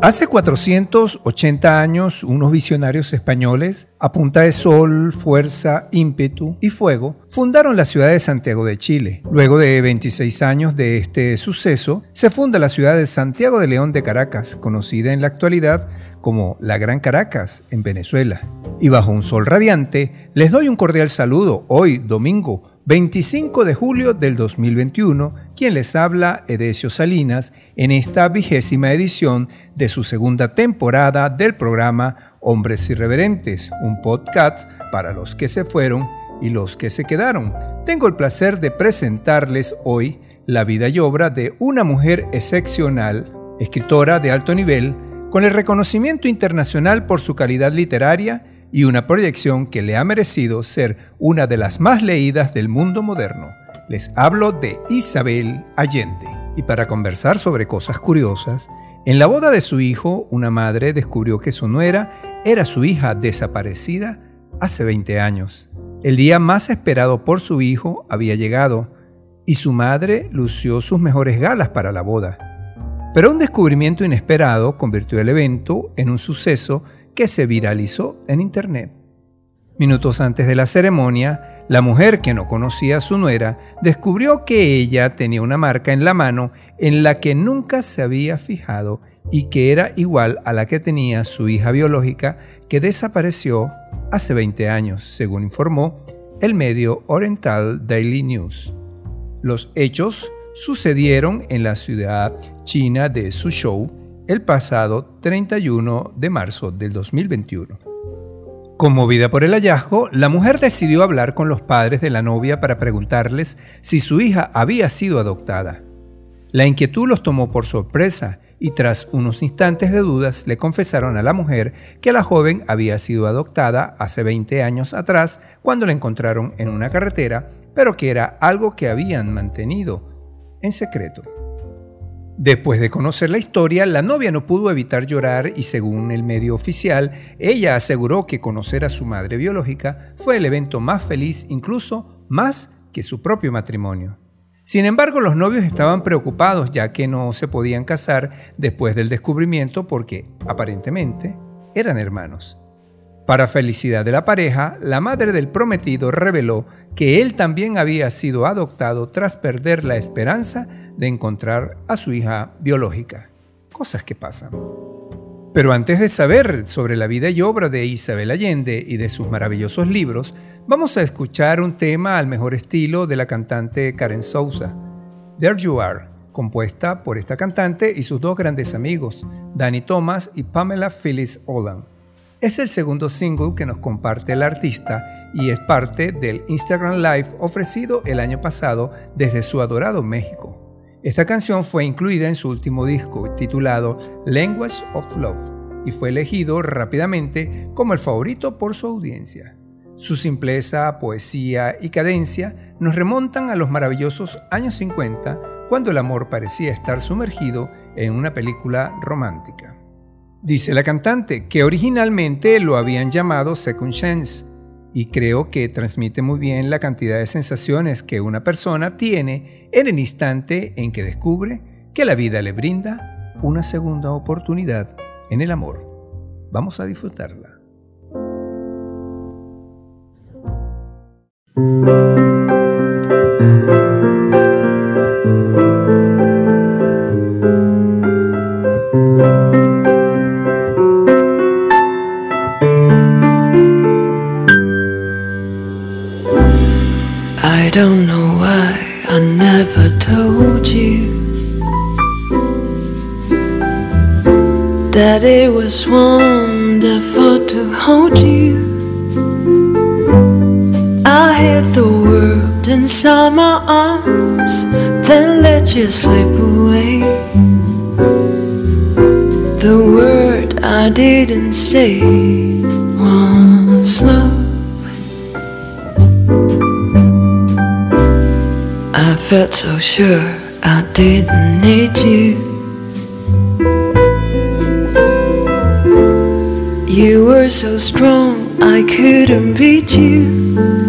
Hace 480 años, unos visionarios españoles, a punta de sol, fuerza, ímpetu y fuego, fundaron la ciudad de Santiago de Chile. Luego de 26 años de este suceso, se funda la ciudad de Santiago de León de Caracas, conocida en la actualidad como la Gran Caracas, en Venezuela. Y bajo un sol radiante, les doy un cordial saludo hoy, domingo 25 de julio del 2021, quien les habla Edesio Salinas en esta vigésima edición de su segunda temporada del programa Hombres Irreverentes, un podcast para los que se fueron y los que se quedaron. Tengo el placer de presentarles hoy la vida y obra de una mujer excepcional, escritora de alto nivel, con el reconocimiento internacional por su calidad literaria y una proyección que le ha merecido ser una de las más leídas del mundo moderno. Les hablo de Isabel Allende. Y para conversar sobre cosas curiosas, en la boda de su hijo, una madre descubrió que su nuera era su hija desaparecida hace 20 años. El día más esperado por su hijo había llegado y su madre lució sus mejores galas para la boda. Pero un descubrimiento inesperado convirtió el evento en un suceso que se viralizó en Internet. Minutos antes de la ceremonia, la mujer que no conocía a su nuera descubrió que ella tenía una marca en la mano en la que nunca se había fijado y que era igual a la que tenía su hija biológica que desapareció hace 20 años, según informó el medio Oriental Daily News. Los hechos sucedieron en la ciudad china de Suzhou, el pasado 31 de marzo del 2021. Conmovida por el hallazgo, la mujer decidió hablar con los padres de la novia para preguntarles si su hija había sido adoptada. La inquietud los tomó por sorpresa y tras unos instantes de dudas le confesaron a la mujer que la joven había sido adoptada hace 20 años atrás cuando la encontraron en una carretera, pero que era algo que habían mantenido en secreto. Después de conocer la historia, la novia no pudo evitar llorar y según el medio oficial, ella aseguró que conocer a su madre biológica fue el evento más feliz, incluso más que su propio matrimonio. Sin embargo, los novios estaban preocupados ya que no se podían casar después del descubrimiento porque, aparentemente, eran hermanos. Para felicidad de la pareja, la madre del prometido reveló que él también había sido adoptado tras perder la esperanza de encontrar a su hija biológica. Cosas que pasan. Pero antes de saber sobre la vida y obra de Isabel Allende y de sus maravillosos libros, vamos a escuchar un tema al mejor estilo de la cantante Karen Souza, There You Are, compuesta por esta cantante y sus dos grandes amigos, Danny Thomas y Pamela Phyllis Olan. Es el segundo single que nos comparte el artista y es parte del Instagram Live ofrecido el año pasado desde su adorado México. Esta canción fue incluida en su último disco titulado Language of Love y fue elegido rápidamente como el favorito por su audiencia. Su simpleza, poesía y cadencia nos remontan a los maravillosos años 50 cuando el amor parecía estar sumergido en una película romántica. Dice la cantante que originalmente lo habían llamado Second Chance, y creo que transmite muy bien la cantidad de sensaciones que una persona tiene en el instante en que descubre que la vida le brinda una segunda oportunidad en el amor. Vamos a disfrutarla. Inside my arms, then let you slip away. The word I didn't say was love. I felt so sure I didn't need you. You were so strong I couldn't beat you.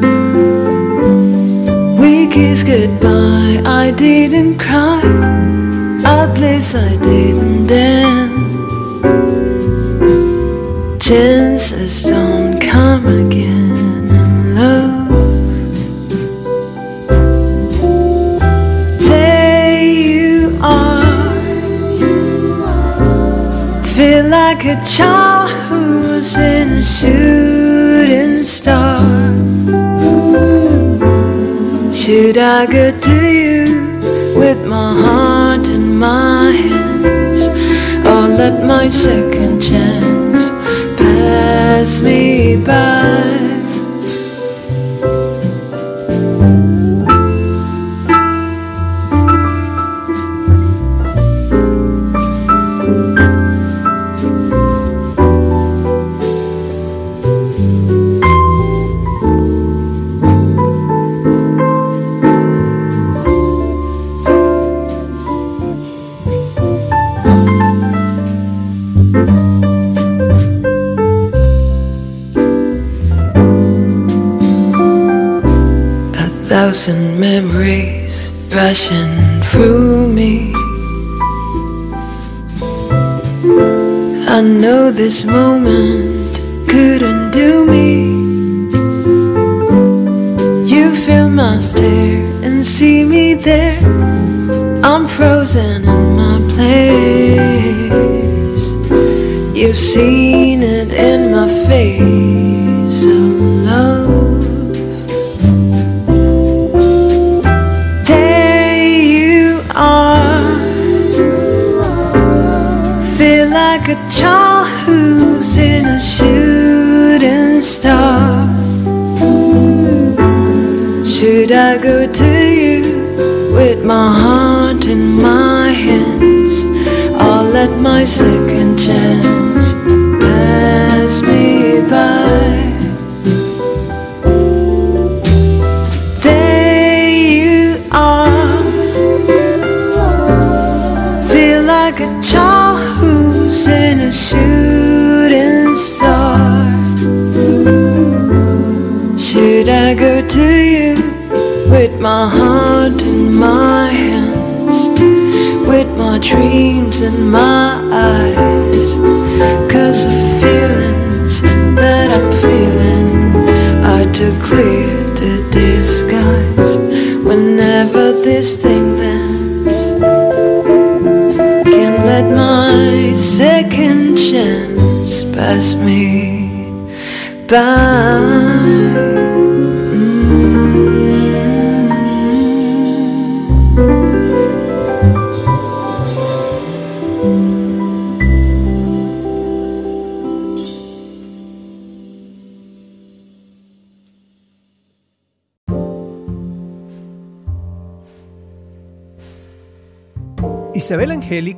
We kissed goodbye, I didn't cry. At least I didn't then. chances don't come again in love. There you are, feel like a child who's in a shooting Should I go to you with my heart in my hands, or let my second chance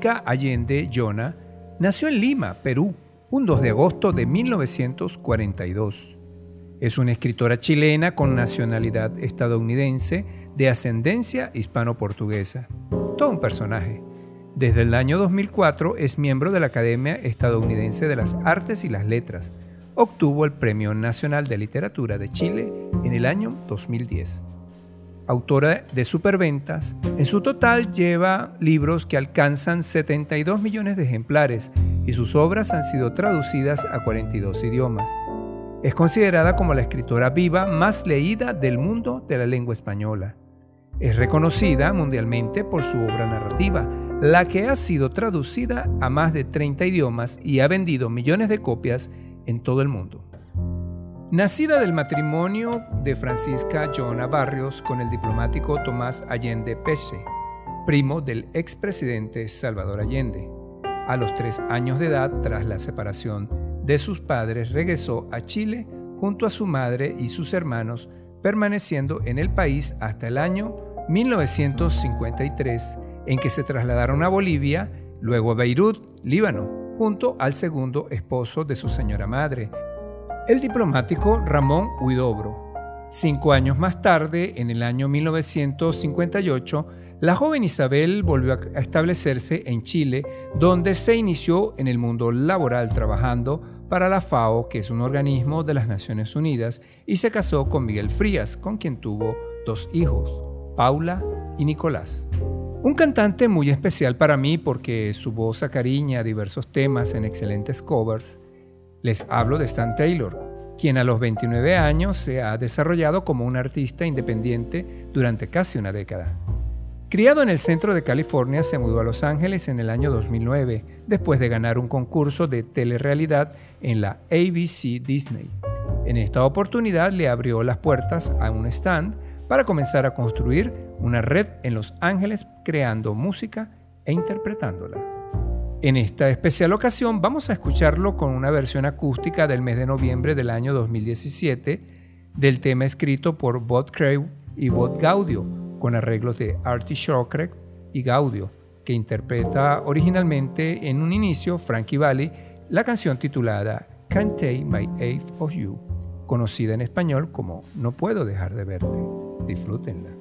Angélica Allende Llona nació en Lima, Perú, un 2 de agosto de 1942. Es una escritora chilena con nacionalidad estadounidense de ascendencia hispano-portuguesa. Todo un personaje. Desde el año 2004 es miembro de la Academia Estadounidense de las Artes y las Letras. Obtuvo el Premio Nacional de Literatura de Chile en el año 2010 autora de superventas. En su total lleva libros que alcanzan 72 millones de ejemplares y sus obras han sido traducidas a 42 idiomas. Es considerada como la escritora viva más leída del mundo de la lengua española. Es reconocida mundialmente por su obra narrativa, la que ha sido traducida a más de 30 idiomas y ha vendido millones de copias en todo el mundo. Nacida del matrimonio de Francisca Joana Barrios con el diplomático Tomás Allende Peche, primo del expresidente Salvador Allende. A los tres años de edad, tras la separación de sus padres, regresó a Chile junto a su madre y sus hermanos, permaneciendo en el país hasta el año 1953, en que se trasladaron a Bolivia, luego a Beirut, Líbano, junto al segundo esposo de su señora madre, el diplomático Ramón Huidobro. Cinco años más tarde, en el año 1958, la joven Isabel volvió a establecerse en Chile, donde se inició en el mundo laboral trabajando para la FAO, que es un organismo de las Naciones Unidas, y se casó con Miguel Frías, con quien tuvo dos hijos, Paula y Nicolás. Un cantante muy especial para mí porque su voz acariña diversos temas en excelentes covers Les hablo de Stan Taylor, quien a los 29 años se ha desarrollado como un artista independiente durante casi una década. Criado en el centro de California, se mudó a Los Ángeles en el año 2009, después de ganar un concurso de telerrealidad en la ABC Disney. En esta oportunidad le abrió las puertas a un stand para comenzar a construir una red en Los Ángeles creando música e interpretándola. En esta especial ocasión vamos a escucharlo con una versión acústica del mes de noviembre del año 2017 del tema escrito por Bob Crave y Bob Gaudio, con arreglos de Artie Shawcrack y Gaudio, que interpreta originalmente en un inicio Frankie Valli la canción titulada Can't Take My Eye of You, conocida en español como No puedo dejar de verte. Disfrútenla.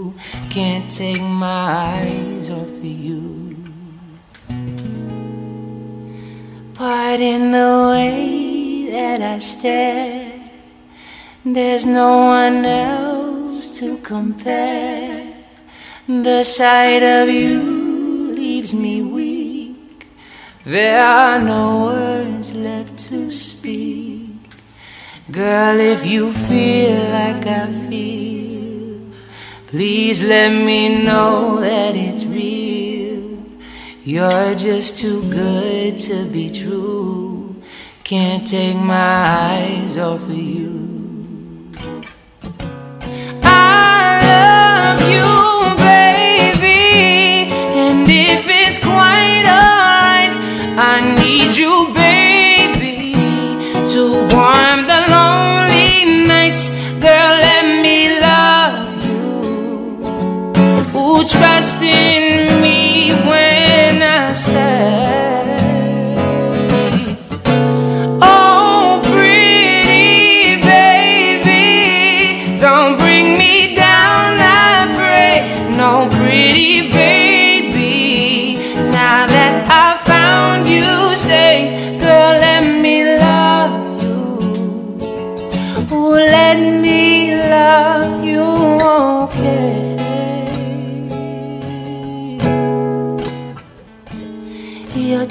Can't take my eyes off of you. Pardon the way that I stare. There's no one else to compare. The sight of you leaves me weak. There are no words left to speak. Girl, if you feel like I feel, please let me know that it's real. You're just too good to be true. Can't take my eyes off of you. I love you, baby, and if it's quite alright, I need you, baby, to warm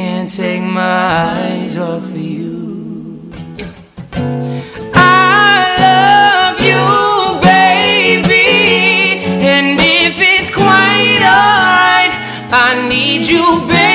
Can't take my eyes off of you. I love you, baby. And if it's quite alright, I need you, baby,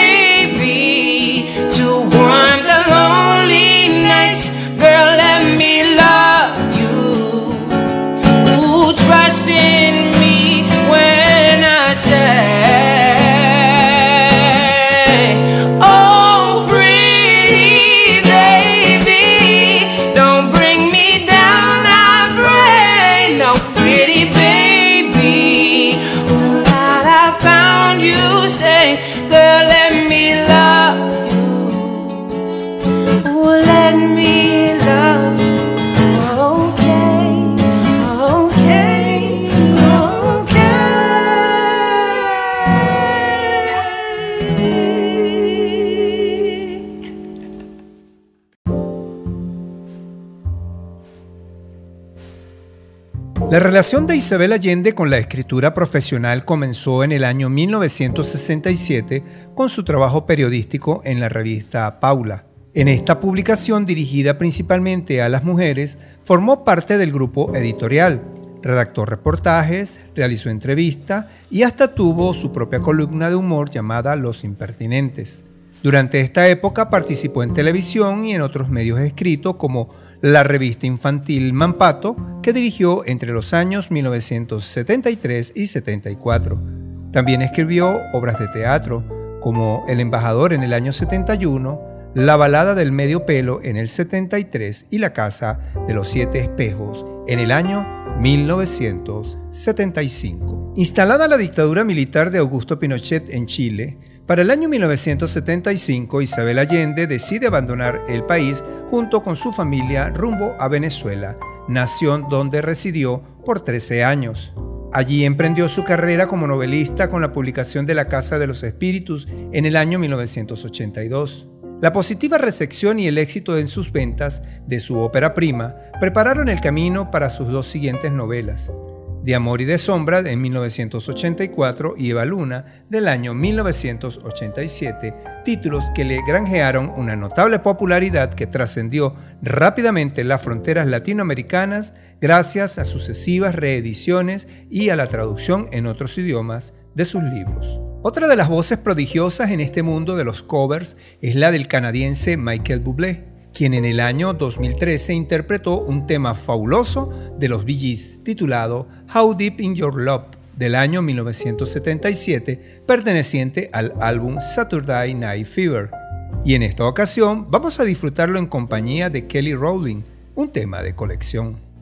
La relación de Isabel Allende con la escritura profesional comenzó en el año 1967 con su trabajo periodístico en la revista Paula. En esta publicación dirigida principalmente a las mujeres, formó parte del grupo editorial, redactó reportajes, realizó entrevistas y hasta tuvo su propia columna de humor llamada Los Impertinentes. Durante esta época participó en televisión y en otros medios escritos como la revista infantil Mampato, que dirigió entre los años 1973 y 74. También escribió obras de teatro, como El embajador en el año 71, La balada del medio pelo en el 73 y La casa de los siete espejos en el año 1975. Instalada la dictadura militar de Augusto Pinochet en Chile, para el año 1975 Isabel Allende decide abandonar el país junto con su familia rumbo a Venezuela, nación donde residió por 13 años. Allí emprendió su carrera como novelista con la publicación de La Casa de los Espíritus en el año 1982. La positiva recepción y el éxito en sus ventas de su ópera prima prepararon el camino para sus dos siguientes novelas, De Amor y de Sombra en 1984 y Eva Luna del año 1987, títulos que le granjearon una notable popularidad que trascendió rápidamente las fronteras latinoamericanas gracias a sucesivas reediciones y a la traducción en otros idiomas de sus libros. Otra de las voces prodigiosas en este mundo de los covers es la del canadiense Michael Bublé, quien en el año 2013 interpretó un tema fabuloso de los Bee Gees titulado How Deep in Your Love del año 1977, perteneciente al álbum Saturday Night Fever. Y en esta ocasión vamos a disfrutarlo en compañía de Kelly Rowling, un tema de colección.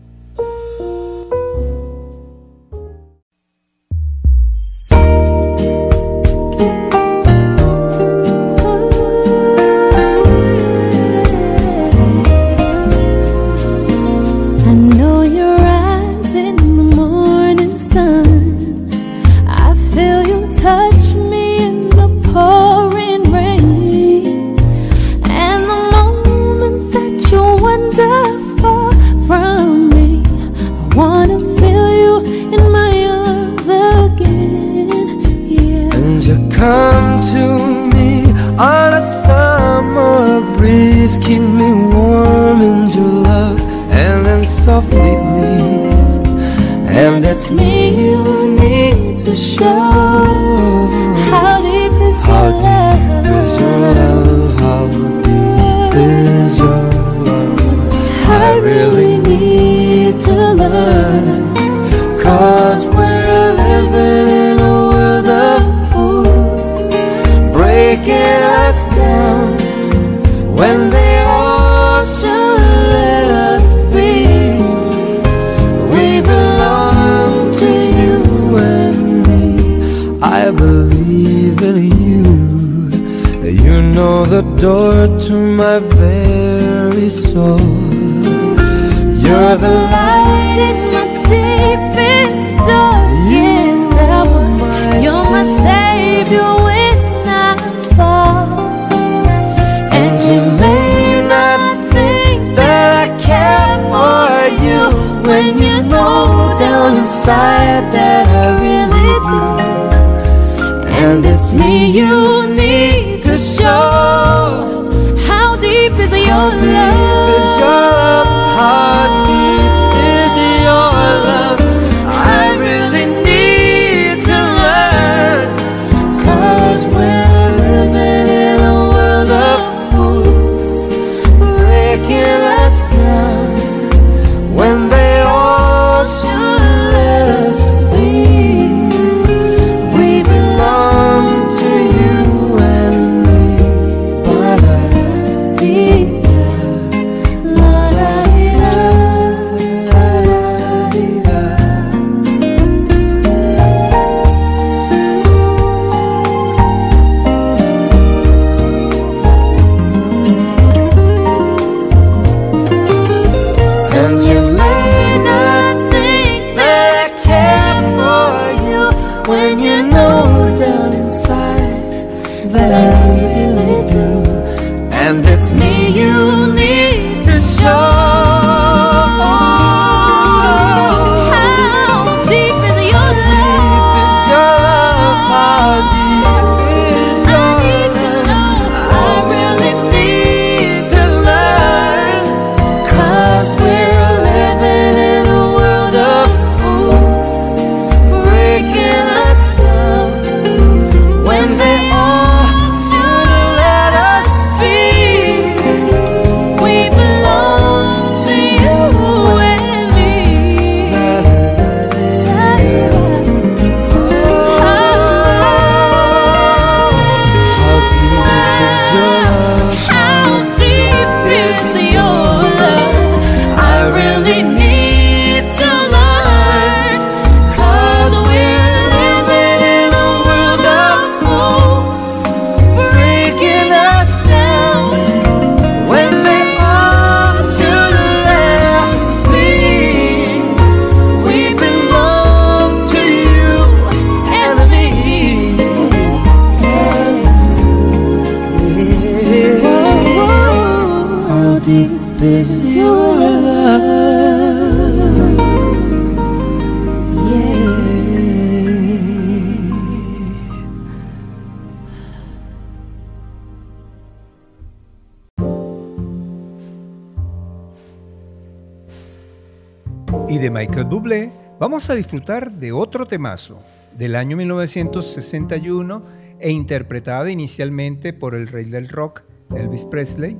Vamos a disfrutar de otro temazo del año 1961 e interpretada inicialmente por el rey del rock Elvis Presley.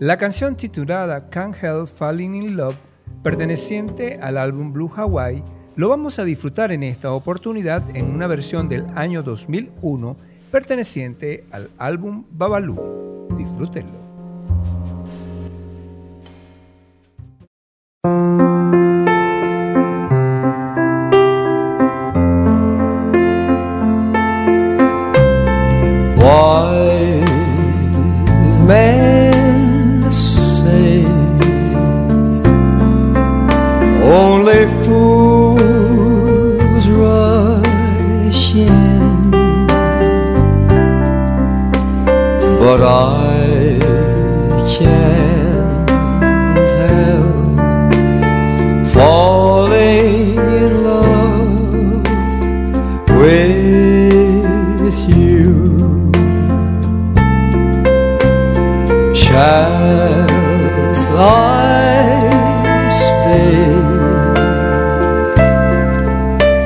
La canción titulada Can't Help Falling in Love, perteneciente al álbum Blue Hawaii, lo vamos a disfrutar en esta oportunidad en una versión del año 2001 perteneciente al álbum Babalu. Disfrútenlo.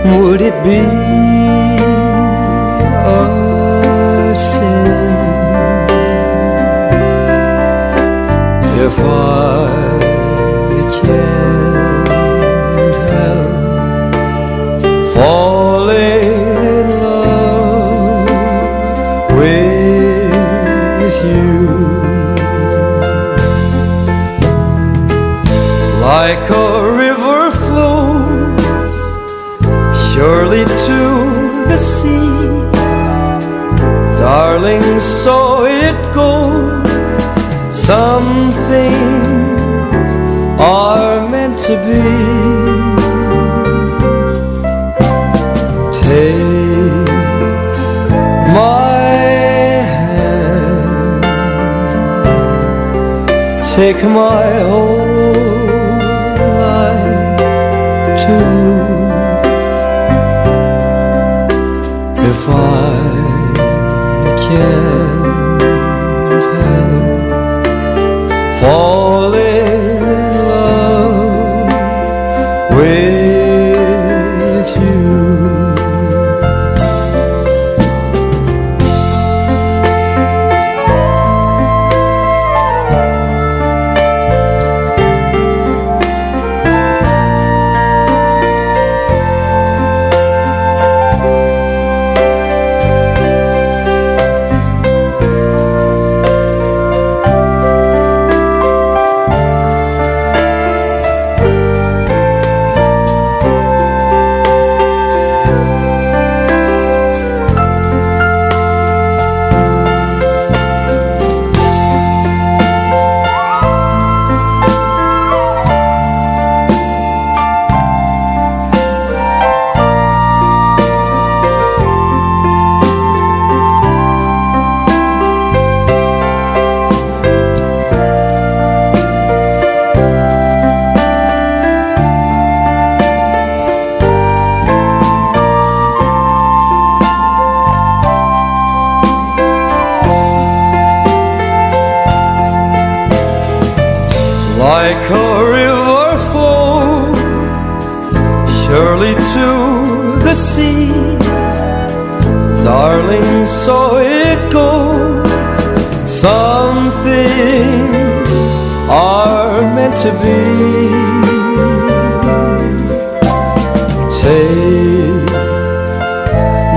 Would it be a sin if I to be. Take my hand, take my whole life too. If I can't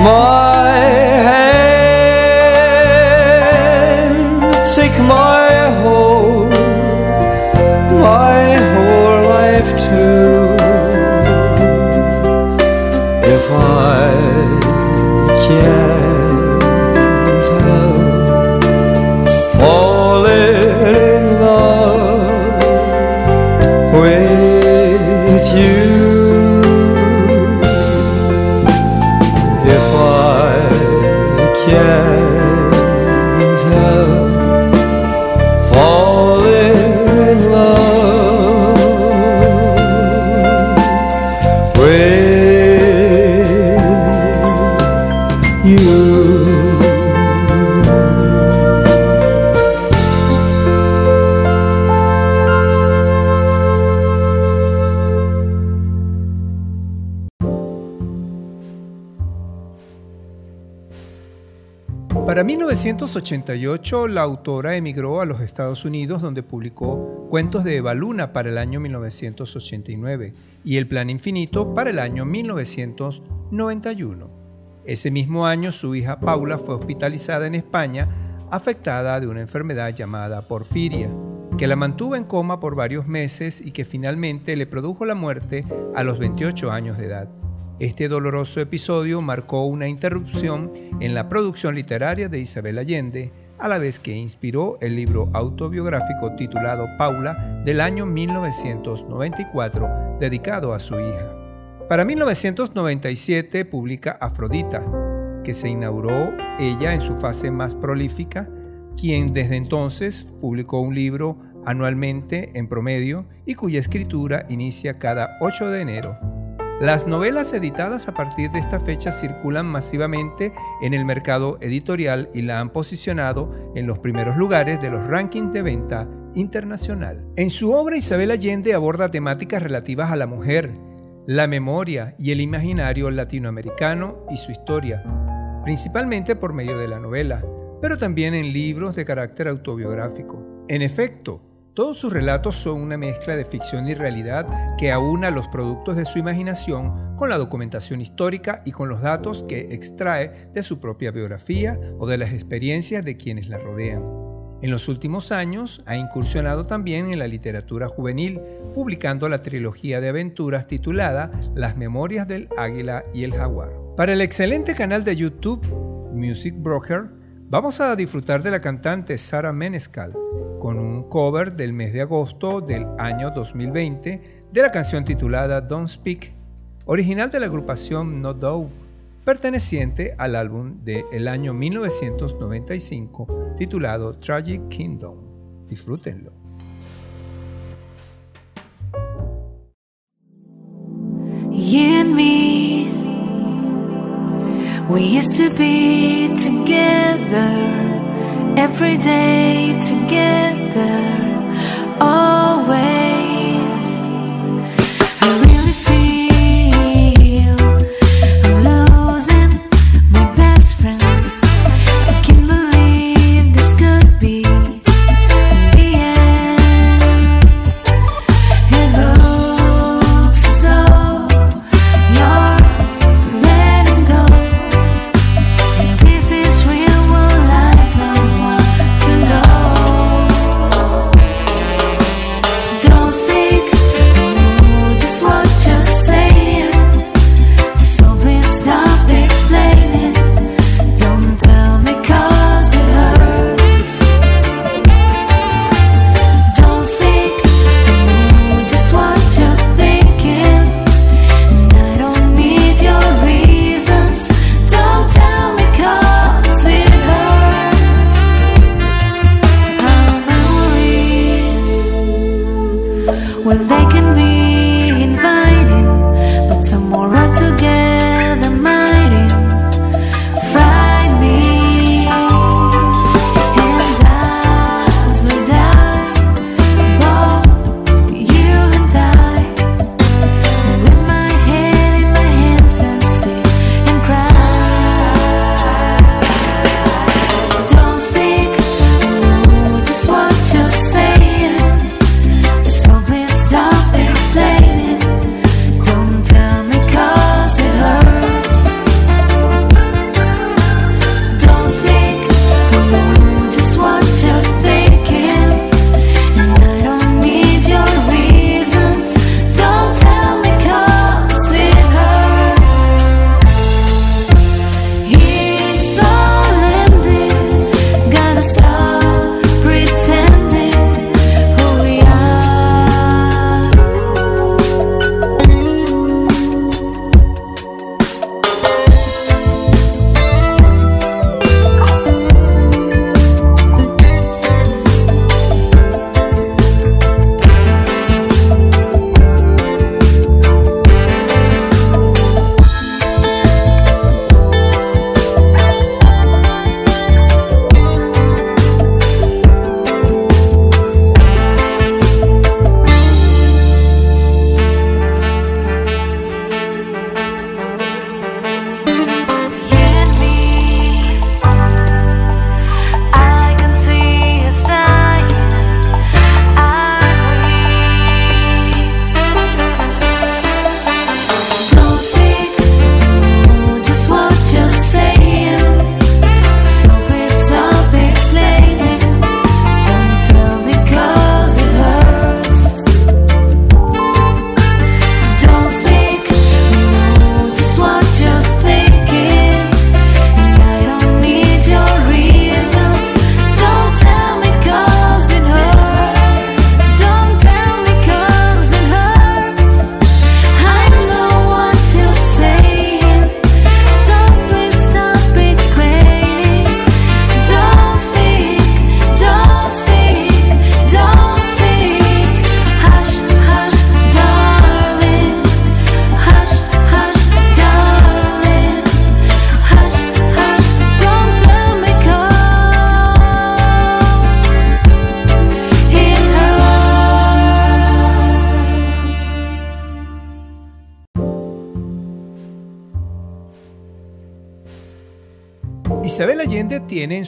my hand, take my 1988, la autora emigró a los Estados Unidos donde publicó Cuentos de Eva Luna para el año 1989 y El Plan Infinito para el año 1991. Ese mismo año su hija Paula fue hospitalizada en España afectada de una enfermedad llamada porfiria, que la mantuvo en coma por varios meses y que finalmente le produjo la muerte a los 28 años de edad. Este doloroso episodio marcó una interrupción en la producción literaria de Isabel Allende, a la vez que inspiró el libro autobiográfico titulado Paula del año 1994, dedicado a su hija. Para 1997 publica Afrodita, que se inauguró ella en su fase más prolífica, quien desde entonces publicó un libro anualmente en promedio y cuya escritura inicia cada 8 de enero las novelas editadas a partir de esta fecha circulan masivamente en el mercado editorial y la han posicionado en los primeros lugares de los rankings de venta internacional. En su obra Isabel Allende aborda temáticas relativas a la mujer, la memoria y el imaginario latinoamericano y su historia, principalmente por medio de la novela, pero también en libros de carácter autobiográfico. En efecto, todos sus relatos son una mezcla de ficción y realidad que aúna los productos de su imaginación con la documentación histórica y con los datos que extrae de su propia biografía o de las experiencias de quienes la rodean. En los últimos años ha incursionado también en la literatura juvenil, publicando la trilogía de aventuras titulada Las Memorias del Águila y el Jaguar. Para el excelente canal de YouTube Music Broker, Vamos a disfrutar de la cantante Sara Menescal con un cover del mes de agosto del año 2020 de la canción titulada Don't Speak, original de la agrupación No Doubt, perteneciente al álbum del año 1995 titulado Tragic Kingdom. Disfrútenlo. We used to be together every day together, always.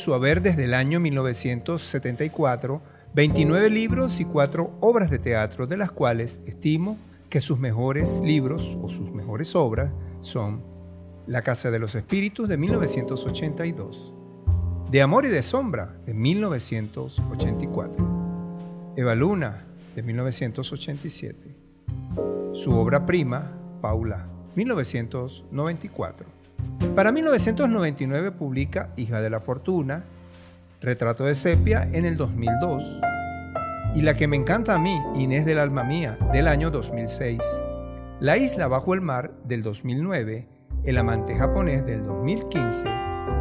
Su haber desde el año 1974 29 libros y 4 obras de teatro, de las cuales estimo que sus mejores libros o sus mejores obras son La Casa de los Espíritus de 1982, De Amor y de Sombra de 1984, Eva Luna de 1987, su obra prima, Paula, 1994. Para 1999 publica Hija de la Fortuna, Retrato de Sepia en el 2002 y la que me encanta a mí, Inés del Alma Mía, del año 2006, La Isla Bajo el Mar del 2009, El Amante Japonés del 2015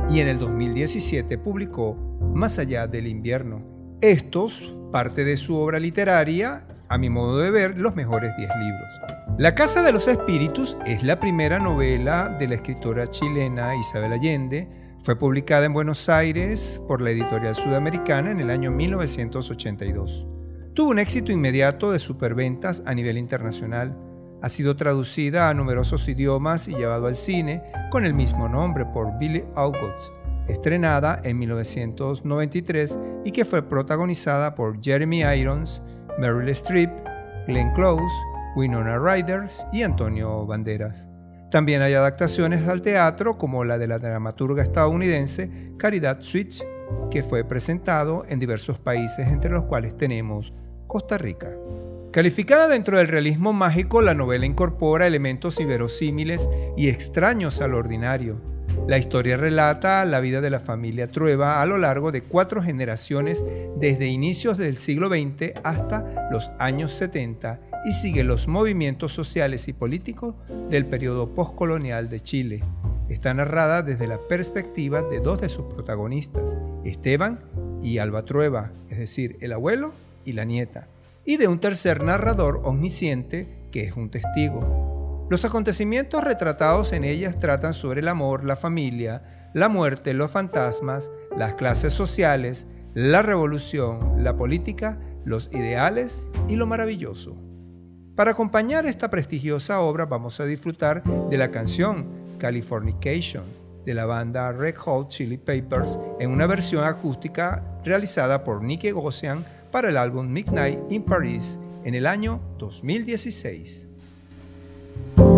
y en el 2017 publicó Más allá del invierno. Estos, parte de su obra literaria, a mi modo de ver, los mejores 10 libros. La Casa de los Espíritus es la primera novela de la escritora chilena Isabel Allende, fue publicada en Buenos Aires por la editorial sudamericana en el año 1982. Tuvo un éxito inmediato de superventas a nivel internacional. Ha sido traducida a numerosos idiomas y llevado al cine con el mismo nombre por Billy August, estrenada en 1993 y que fue protagonizada por Jeremy Irons, Meryl Streep, Glenn Close, Winona Ryder y Antonio Banderas. También hay adaptaciones al teatro como la de la dramaturga estadounidense Caridad Switch, que fue presentado en diversos países entre los cuales tenemos Costa Rica. Calificada dentro del realismo mágico, la novela incorpora elementos inverosímiles y extraños al ordinario. La historia relata la vida de la familia Trueba a lo largo de cuatro generaciones desde inicios del siglo XX hasta los años 70 y sigue los movimientos sociales y políticos del periodo postcolonial de Chile. Está narrada desde la perspectiva de dos de sus protagonistas, Esteban y Alba Trueba, es decir, el abuelo y la nieta, y de un tercer narrador omnisciente que es un testigo. Los acontecimientos retratados en ellas tratan sobre el amor, la familia, la muerte, los fantasmas, las clases sociales, la revolución, la política, los ideales y lo maravilloso. Para acompañar esta prestigiosa obra vamos a disfrutar de la canción Californication de la banda Red Hot Chili Peppers en una versión acústica realizada por Nicky Gossian para el álbum Midnight in Paris en el año 2016. You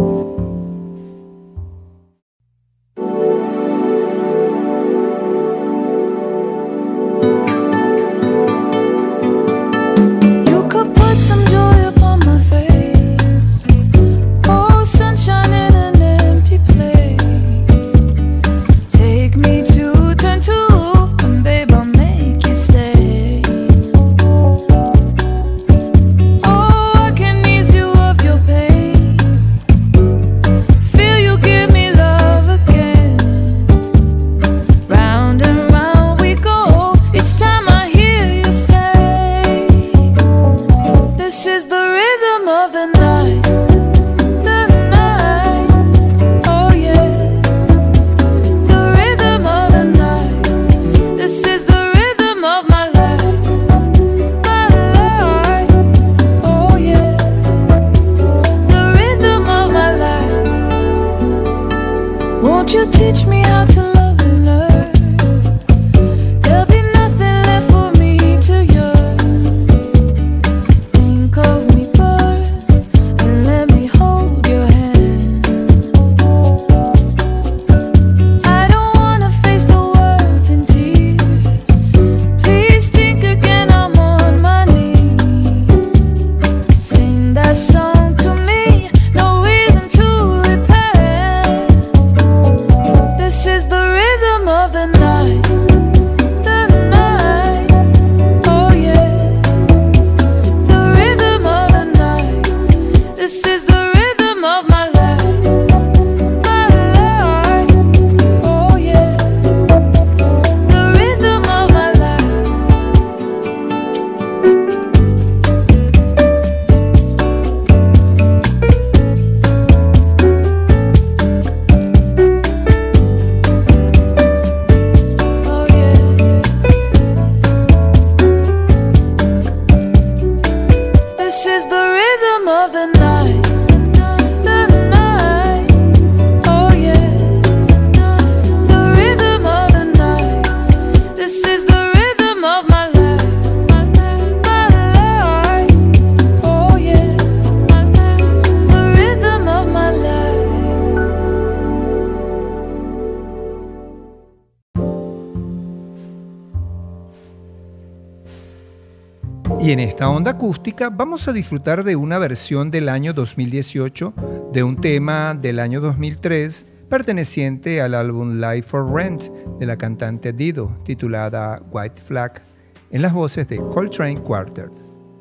esta onda acústica vamos a disfrutar de una versión del año 2018 de un tema del año 2003 perteneciente al álbum Life for Rent de la cantante Dido, titulada White Flag, en las voces de Coltrane Quartet.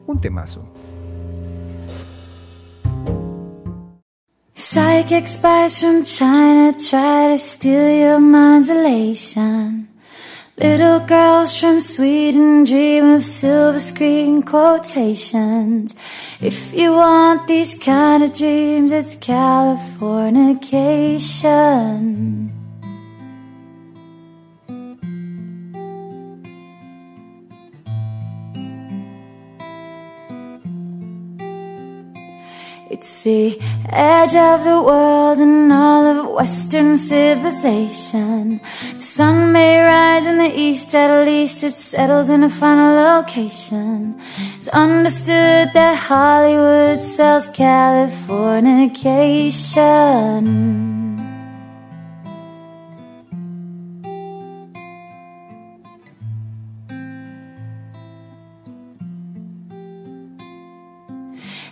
Un temazo. From China. Little girls from Sweden dream of silver screen quotations. If you want these kind of dreams, it's Californication. It's the edge of the world and all of Western civilization. The sun may rise in the east, at least it settles in a final location. It's understood that Hollywood sells Californication.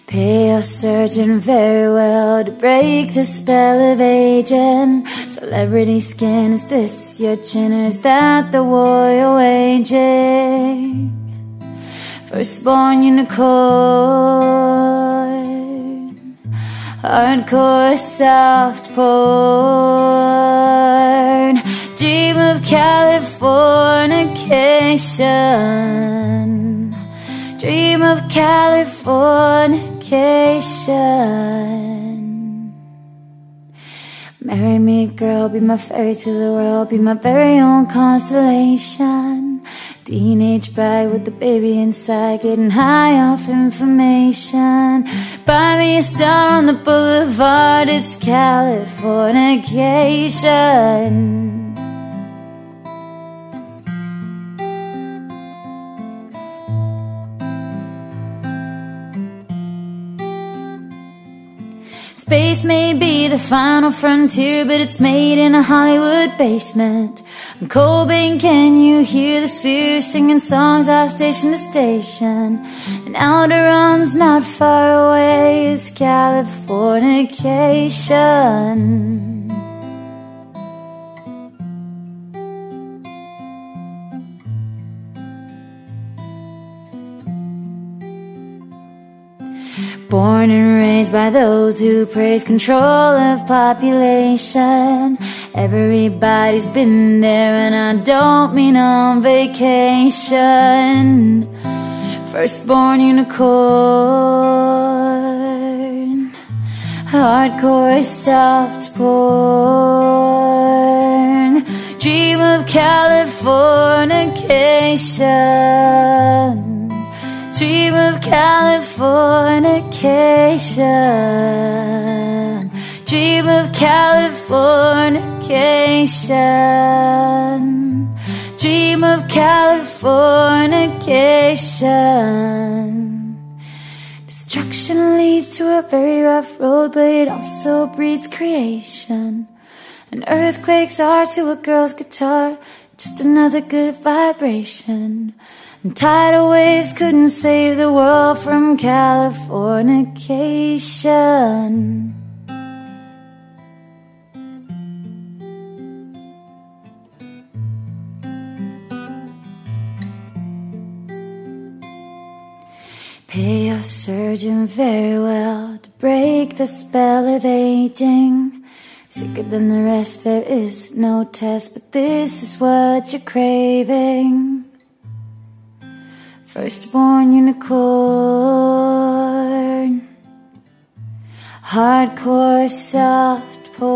Pay your surgeon very well to break the spell of aging. Celebrity skin, is this your chin or is that the war you're waging? Firstborn unicorn, hardcore soft porn, dream of Californication, dream of Californication vacation. Marry me, girl, be my fairy to the world, be my very own constellation. Teenage bride with the baby inside, getting high off information. Buy me a star on the boulevard, it's Californication. Space may be the final frontier, but it's made in a Hollywood basement. I'm Cobain, can you hear the sphere singing songs off station to station? And Alderon's not far away, it's Californication. Born and raised by those who praise control of population. Everybody's been there and I don't mean on vacation. Firstborn unicorn. Hardcore soft porn. Dream of Californication. Dream of Californication. Dream of Californication. Dream of Californication. Destruction leads to a very rough road, but it also breeds creation. And earthquakes are to a girl's guitar just another good vibration. And tidal waves couldn't save the world from Californication. Pay your surgeon very well to break the spell of aging. Sicker than the rest, there is no test, but this is what you're craving. Firstborn unicorn, hardcore soft porn,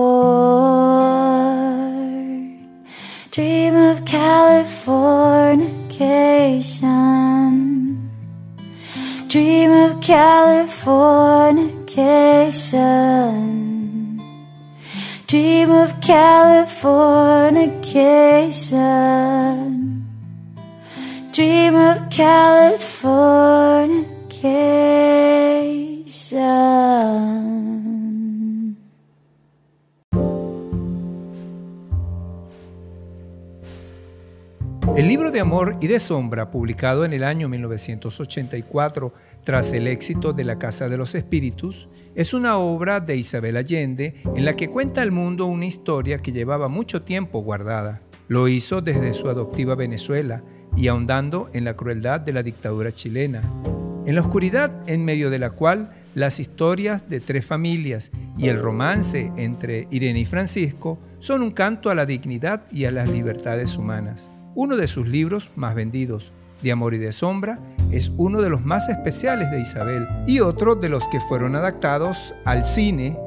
dream of Californication, dream of Californication, dream of Californication. Dream of. El libro de Amor y de Sombra, publicado en el año 1984 tras el éxito de La Casa de los Espíritus, es una obra de Isabel Allende en la que cuenta al mundo una historia que llevaba mucho tiempo guardada. Lo hizo desde su adoptiva Venezuela y ahondando en la crueldad de la dictadura chilena. En la oscuridad en medio de la cual las historias de tres familias y el romance entre Irene y Francisco son un canto a la dignidad y a las libertades humanas. Uno de sus libros más vendidos, De Amor y de Sombra, es uno de los más especiales de Isabel y otro de los que fueron adaptados al cine,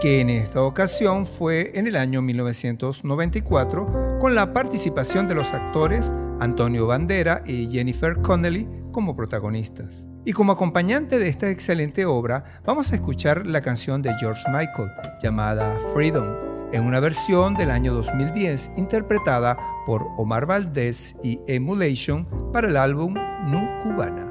que en esta ocasión fue en el año 1994 con la participación de los actores Antonio Bandera y Jennifer Connelly como protagonistas. Y como acompañante de esta excelente obra, vamos a escuchar la canción de George Michael llamada Freedom en una versión del año 2010 interpretada por Omar Valdés y Emulation para el álbum Nu Cubana.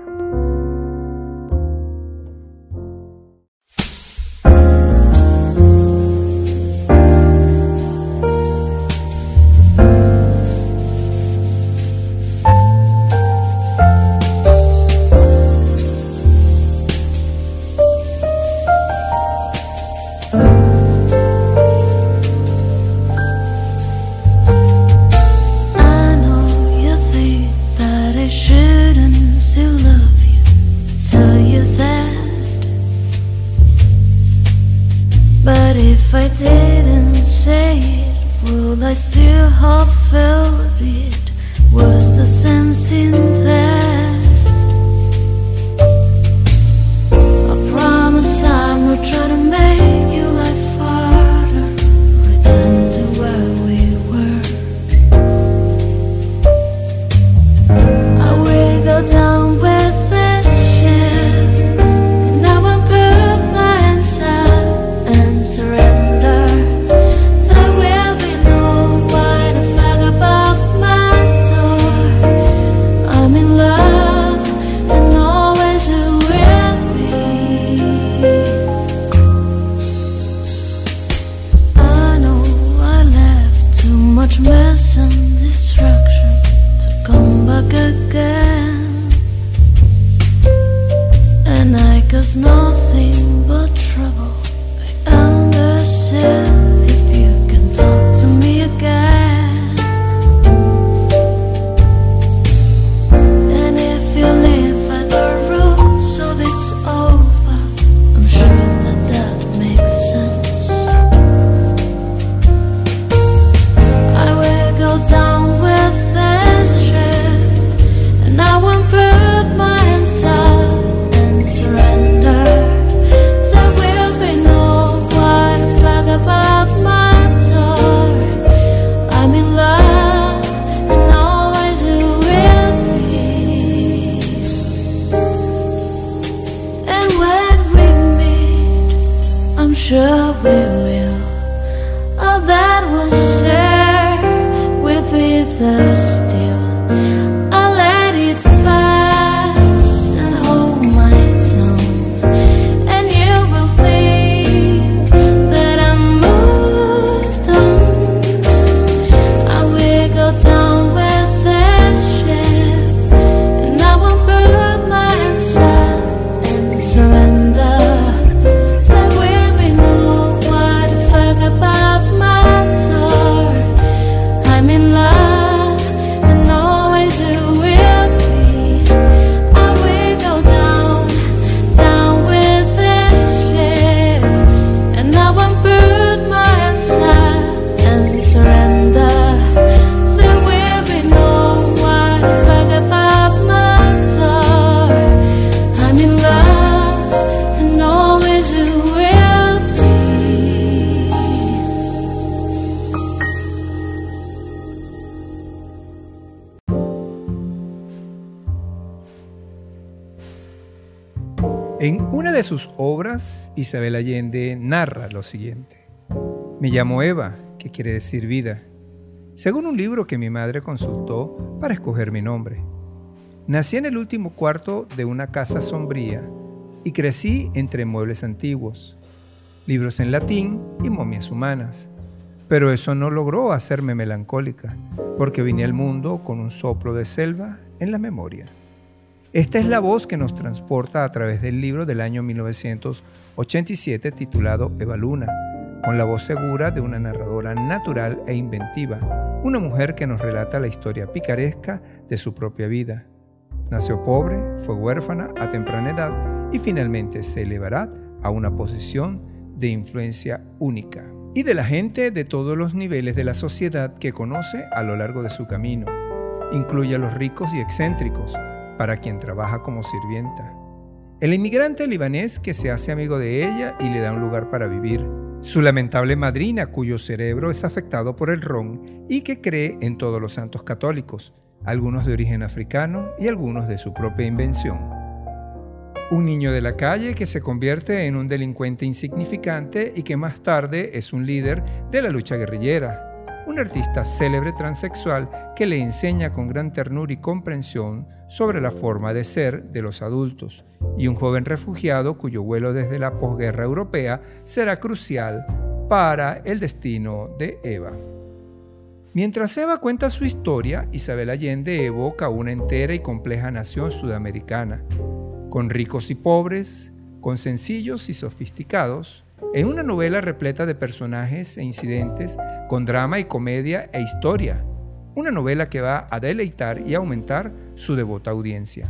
Isabel Allende narra lo siguiente. Me llamo Eva, que quiere decir vida, según un libro que mi madre consultó para escoger mi nombre. Nací en el último cuarto de una casa sombría y crecí entre muebles antiguos, libros en latín y momias humanas. pero eso no logró hacerme melancólica, porque vine al mundo con un soplo de selva en la memoria. Esta es la voz que nos transporta a través del libro del año 1987 titulado Eva Luna, con la voz segura de una narradora natural e inventiva, una mujer que nos relata la historia picaresca de su propia vida. Nació pobre, fue huérfana a temprana edad y finalmente se elevará a una posición de influencia única y de la gente de todos los niveles de la sociedad que conoce a lo largo de su camino. Incluye a los ricos y excéntricos, para quien trabaja como sirvienta. El inmigrante libanés que se hace amigo de ella y le da un lugar para vivir su lamentable madrina cuyo cerebro es afectado por el ron y que cree en todos los santos católicos, algunos de origen africano y algunos de su propia invención. Un niño de la calle que se convierte en un delincuente insignificante y que más tarde es un líder de la lucha guerrillera. Un artista célebre transexual que le enseña con gran ternura y comprensión sobre la forma de ser de los adultos y un joven refugiado cuyo vuelo desde la posguerra europea será crucial para el destino de Eva. Mientras Eva cuenta su historia, Isabel Allende evoca una entera y compleja nación sudamericana, con ricos y pobres, con sencillos y sofisticados, en una novela repleta de personajes e incidentes, con drama y comedia e historia, una novela que va a deleitar y aumentar su devota audiencia.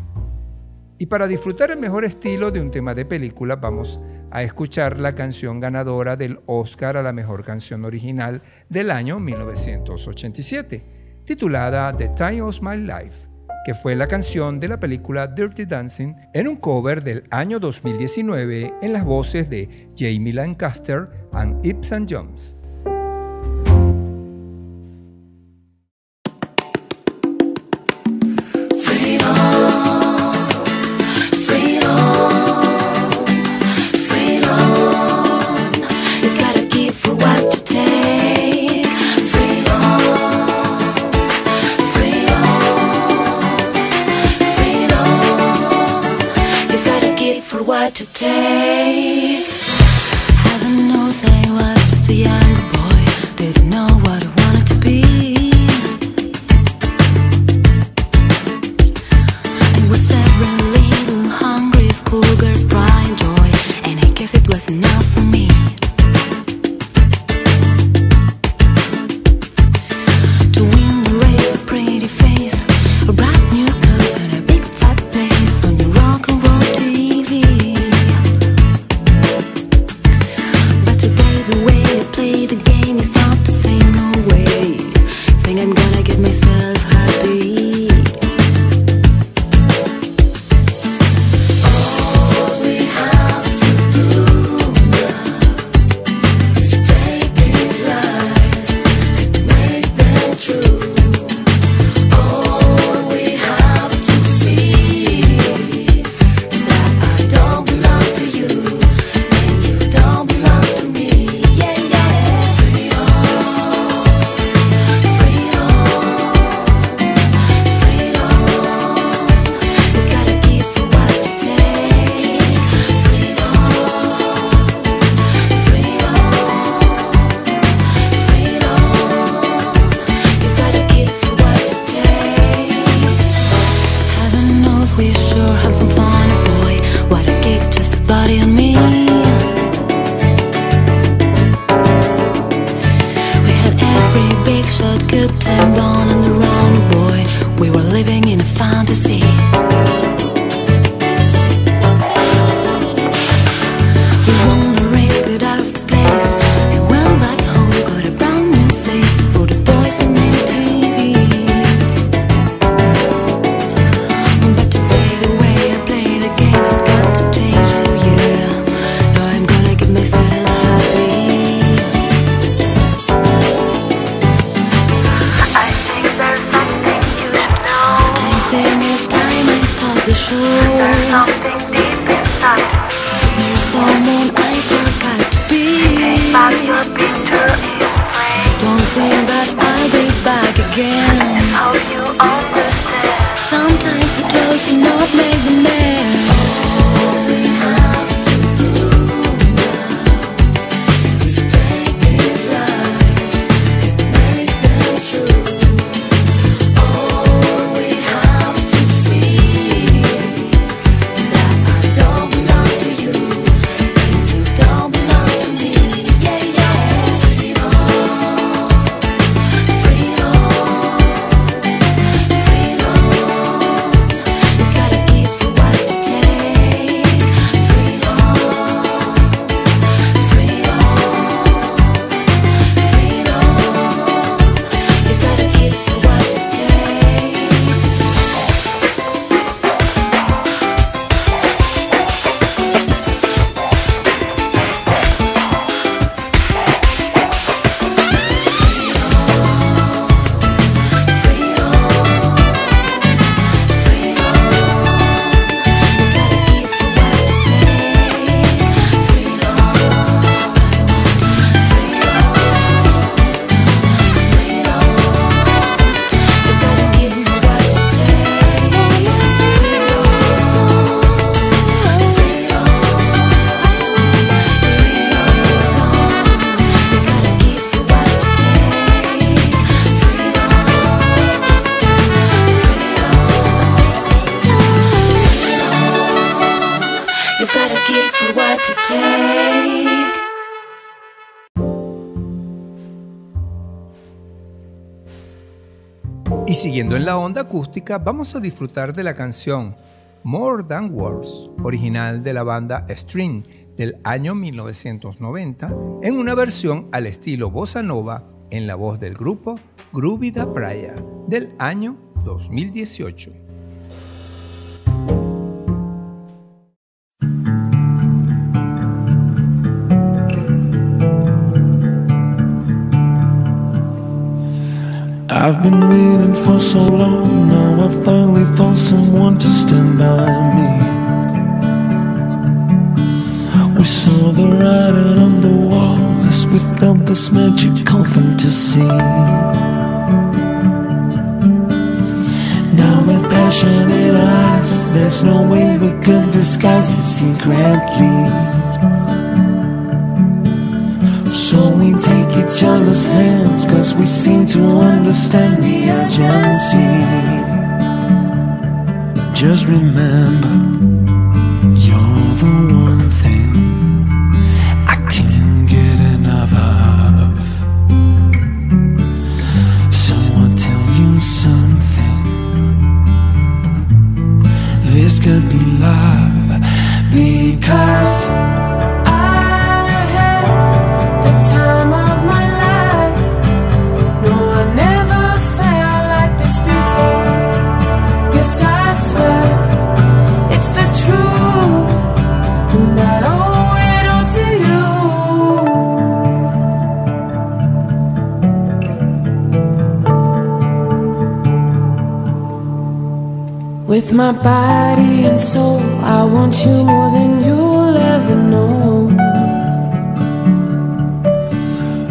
Y para disfrutar el mejor estilo de un tema de película, vamos a escuchar la canción ganadora del Oscar a la mejor canción original del año 1987, titulada The Time of My Life, que fue la canción de la película Dirty Dancing en un cover del año 2019 en las voces de Jamie Lancaster and Ibsen Jones. The race, siguiendo en la onda acústica, vamos a disfrutar de la canción More Than Words, original de la banda String del año 1990, en una versión al estilo bossa nova en la voz del grupo Groovy da Praia del año 2018. I've been waiting for so long, now I finally found someone to stand by me. We saw the writing on the wall as we felt this magical fantasy. Now with passionate eyes, there's no way we could disguise it secretly. So we other's hands Cause we seem to understand the urgency Just remember You're the one thing I can't get enough of. So I'll tell you something. This could be love Because With my body and soul, I want you more than you'll ever know.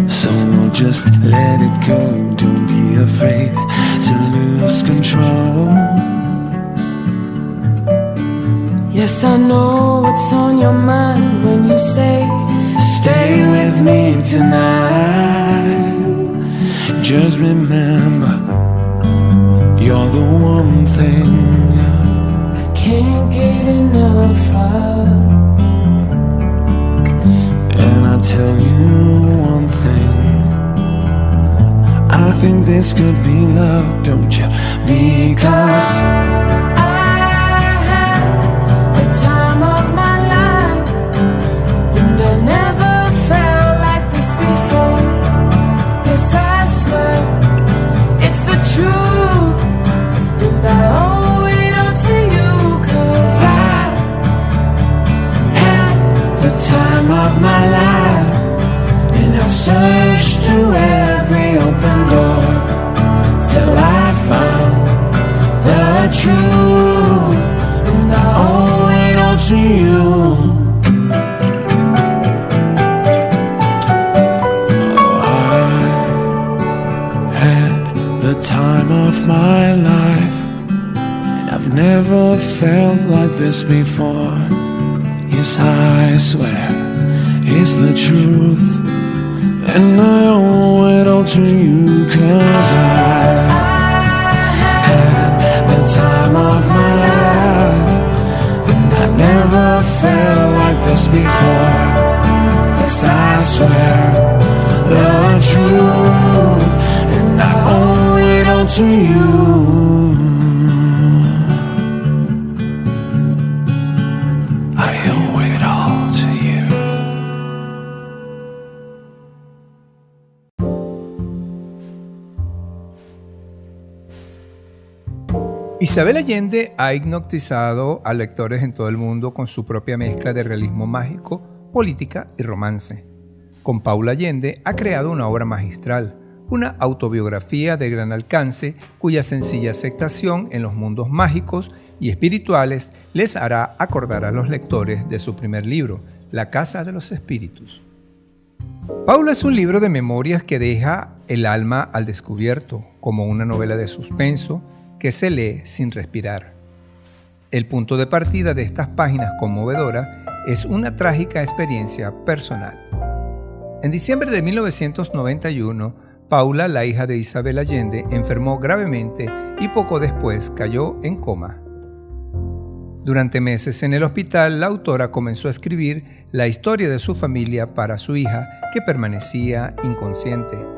So just let it go. Don't be afraid to lose control. Yes, I know what's on your mind when you say, Stay with me tonight. Just remember, you're the one thing. Can't get enough of. And I tell you one thing. I think this could be love, don't you? Because my life, and I've searched through every open door till I found the truth, and I owe it all to you. Oh, I had the time of my life, and I've never felt like this before. Yes, I swear it's the truth, and I owe it all to you, cause I had the time of my life, and I never felt like this before. Yes, I swear the truth, and I owe it all to you. Isabel Allende ha hipnotizado a lectores en todo el mundo con su propia mezcla de realismo mágico, política y romance. Con Paula Allende ha creado una obra magistral, una autobiografía de gran alcance cuya sencilla aceptación en los mundos mágicos y espirituales les hará acordar a los lectores de su primer libro, La Casa de los Espíritus. Paula es un libro de memorias que deja el alma al descubierto, como una novela de suspenso que se lee sin respirar. El punto de partida de estas páginas conmovedoras es una trágica experiencia personal. En diciembre de 1991, Paula, la hija de Isabel Allende, enfermó gravemente y poco después cayó en coma. Durante meses en el hospital, la autora comenzó a escribir la historia de su familia para su hija, que permanecía inconsciente.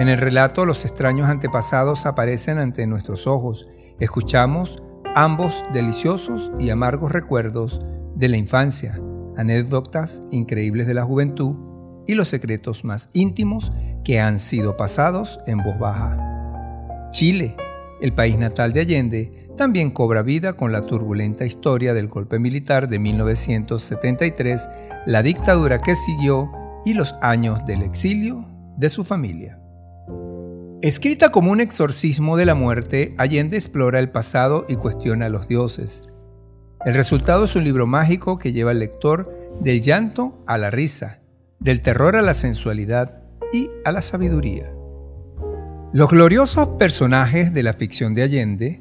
En el relato los extraños antepasados aparecen ante nuestros ojos. Escuchamos ambos deliciosos y amargos recuerdos de la infancia, anécdotas increíbles de la juventud y los secretos más íntimos que han sido pasados en voz baja. Chile, el país natal de Allende, también cobra vida con la turbulenta historia del golpe militar de 1973, la dictadura que siguió y los años del exilio de su familia. Escrita como un exorcismo de la muerte, Allende explora el pasado y cuestiona a los dioses. El resultado es un libro mágico que lleva al lector del llanto a la risa, del terror a la sensualidad y a la sabiduría. Los gloriosos personajes de la ficción de Allende,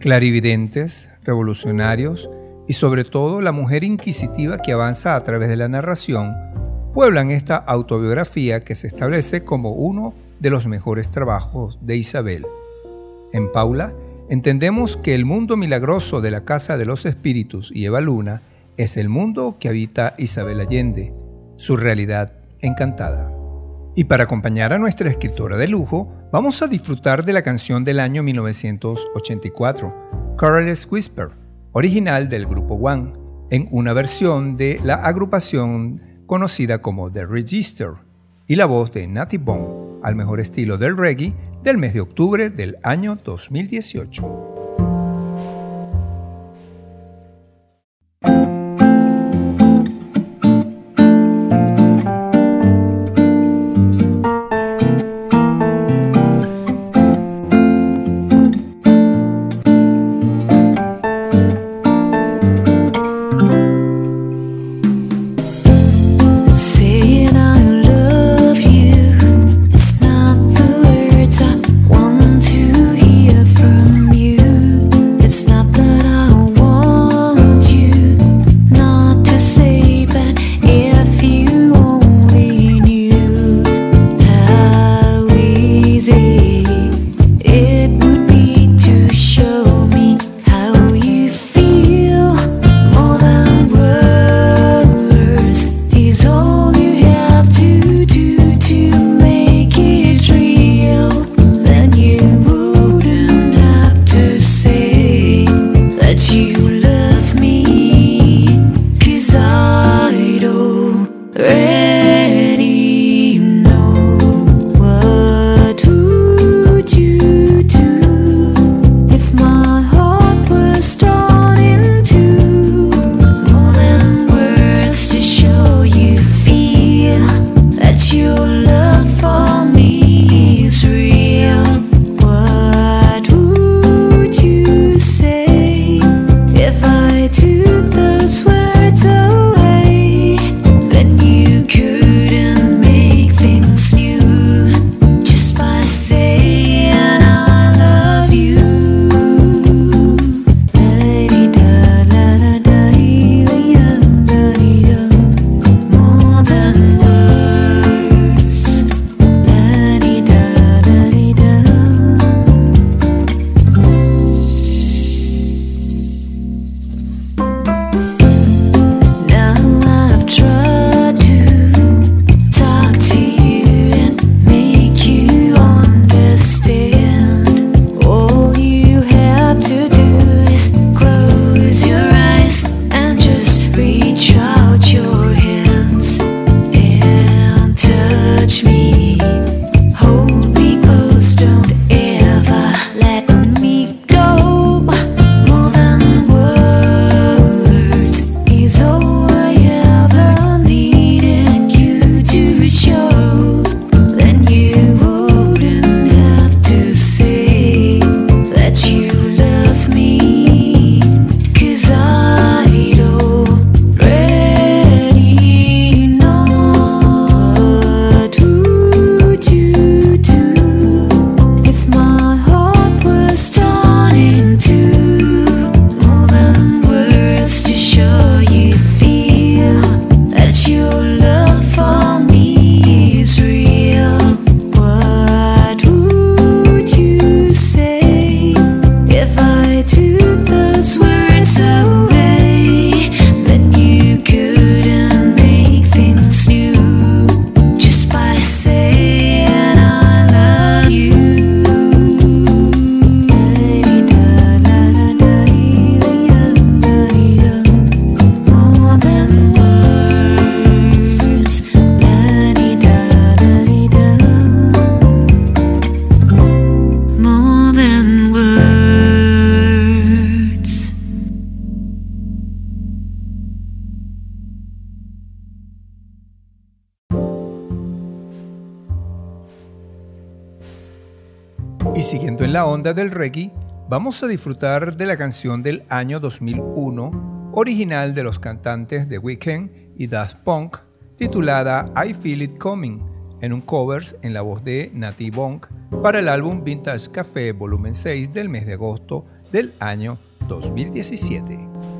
clarividentes, revolucionarios y sobre todo la mujer inquisitiva que avanza a través de la narración, pueblan esta autobiografía que se establece como uno de los mejores trabajos de Isabel. En Paula, entendemos que el mundo milagroso de la Casa de los Espíritus y Eva Luna es el mundo que habita Isabel Allende, su realidad encantada. Y para acompañar a nuestra escritora de lujo, vamos a disfrutar de la canción del año 1984, Careless Whisper, original del grupo One, en una versión de la agrupación conocida como The Register, y la voz de Natty Bone al mejor estilo del reggae del mes de octubre del año 2018. en la onda del reggae, vamos a disfrutar de la canción del año 2001, original de los cantantes The Weeknd y Das Punk, titulada I Feel It Coming, en un covers en la voz de Natty Bonk para el álbum Vintage Café Volumen 6 del mes de agosto del año 2017.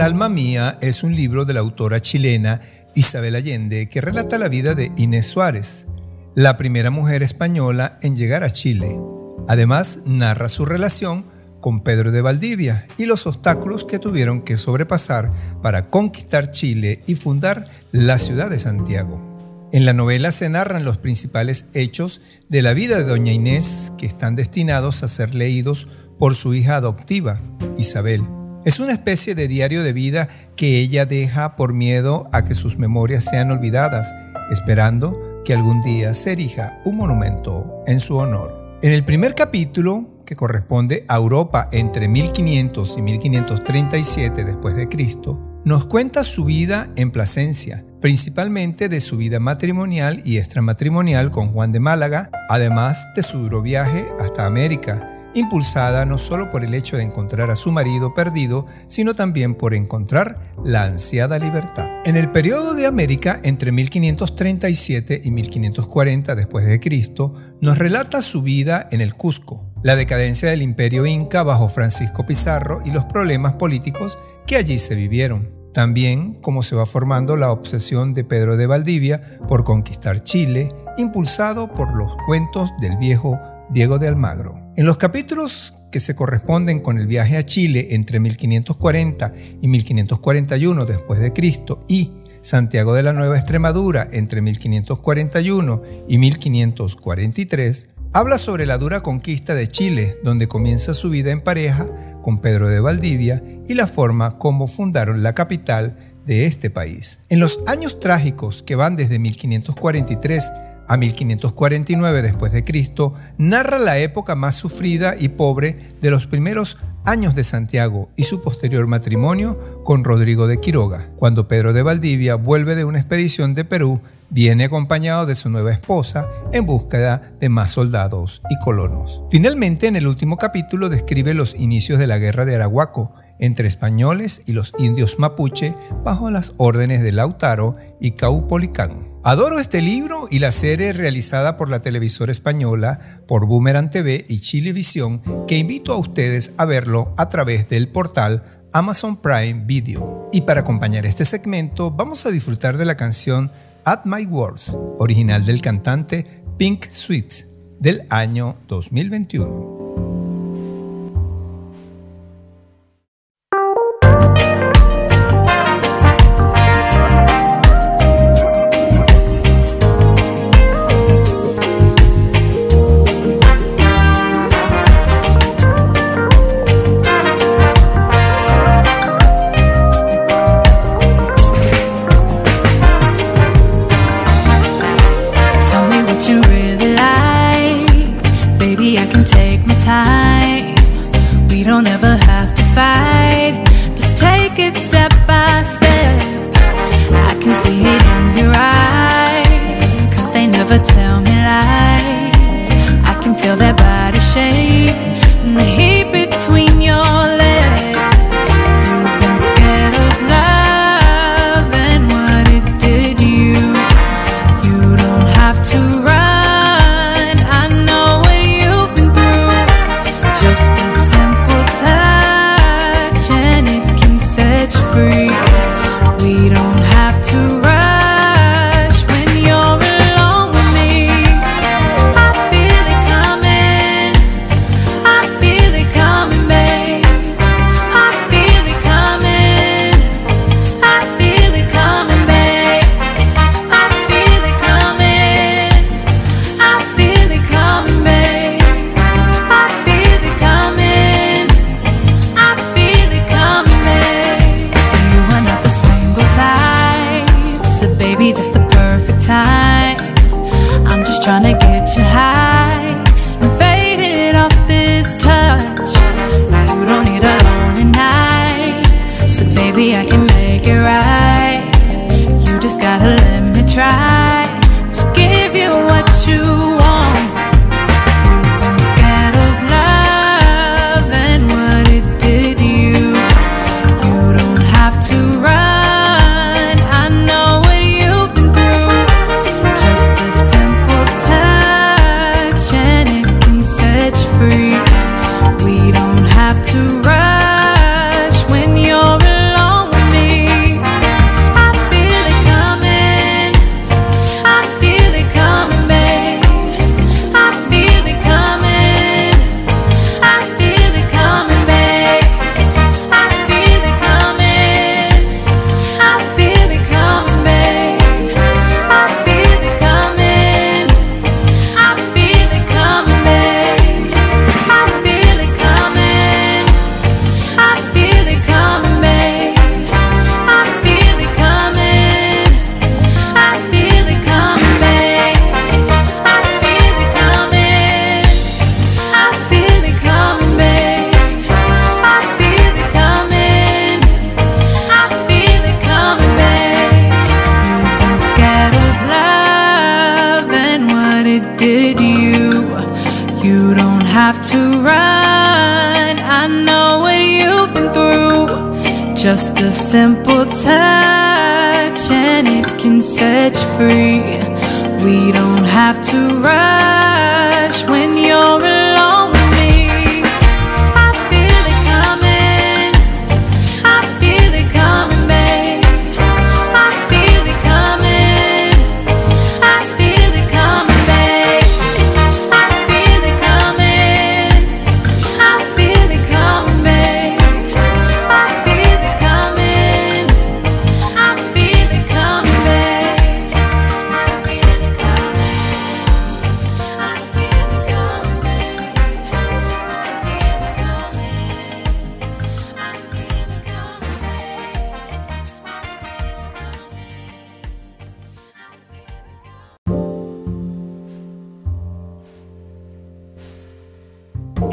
El alma mía es un libro de la autora chilena Isabel Allende que relata la vida de Inés Suárez, la primera mujer española en llegar a Chile. Además, narra su relación con Pedro de Valdivia y los obstáculos que tuvieron que sobrepasar para conquistar Chile y fundar la ciudad de Santiago. En la novela se narran los principales hechos de la vida de Doña Inés que están destinados a ser leídos por su hija adoptiva, Isabel. Es una especie de diario de vida que ella deja por miedo a que sus memorias sean olvidadas, esperando que algún día se erija un monumento en su honor. En el primer capítulo, que corresponde a Europa entre 1500 y 1537 después de Cristo, nos cuenta su vida en Plasencia, principalmente de su vida matrimonial y extramatrimonial con Juan de Málaga, además de su duro viaje hasta América, impulsada no solo por el hecho de encontrar a su marido perdido, sino también por encontrar la ansiada libertad. En el periodo de América, entre 1537 y 1540 después de Cristo, nos relata su vida en el Cusco, la decadencia del imperio inca bajo Francisco Pizarro y los problemas políticos que allí se vivieron. También cómo se va formando la obsesión de Pedro de Valdivia por conquistar Chile, impulsado por los cuentos del viejo Diego de Almagro. En los capítulos que se corresponden con el viaje a Chile entre 1540 y 1541 después de Cristo y Santiago de la Nueva Extremadura entre 1541 y 1543, habla sobre la dura conquista de Chile, donde comienza su vida en pareja con Pedro de Valdivia y la forma como fundaron la capital de este país. En los años trágicos que van desde 1543 a 1549 después de Cristo, narra la época más sufrida y pobre de los primeros años de Santiago y su posterior matrimonio con Rodrigo de Quiroga, cuando Pedro de Valdivia vuelve de una expedición de Perú viene acompañado de su nueva esposa en búsqueda de más soldados y colonos. Finalmente, en el último capítulo describe los inicios de la guerra de Arahuaco entre españoles y los indios mapuche bajo las órdenes de Lautaro y Caupolicán. Adoro este libro y la serie realizada por la televisora española, por Boomerang TV y Chilevisión, que invito a ustedes a verlo a través del portal Amazon Prime Video. Y para acompañar este segmento, vamos a disfrutar de la canción At My Words, original del cantante Pink Sweet, del año 2021.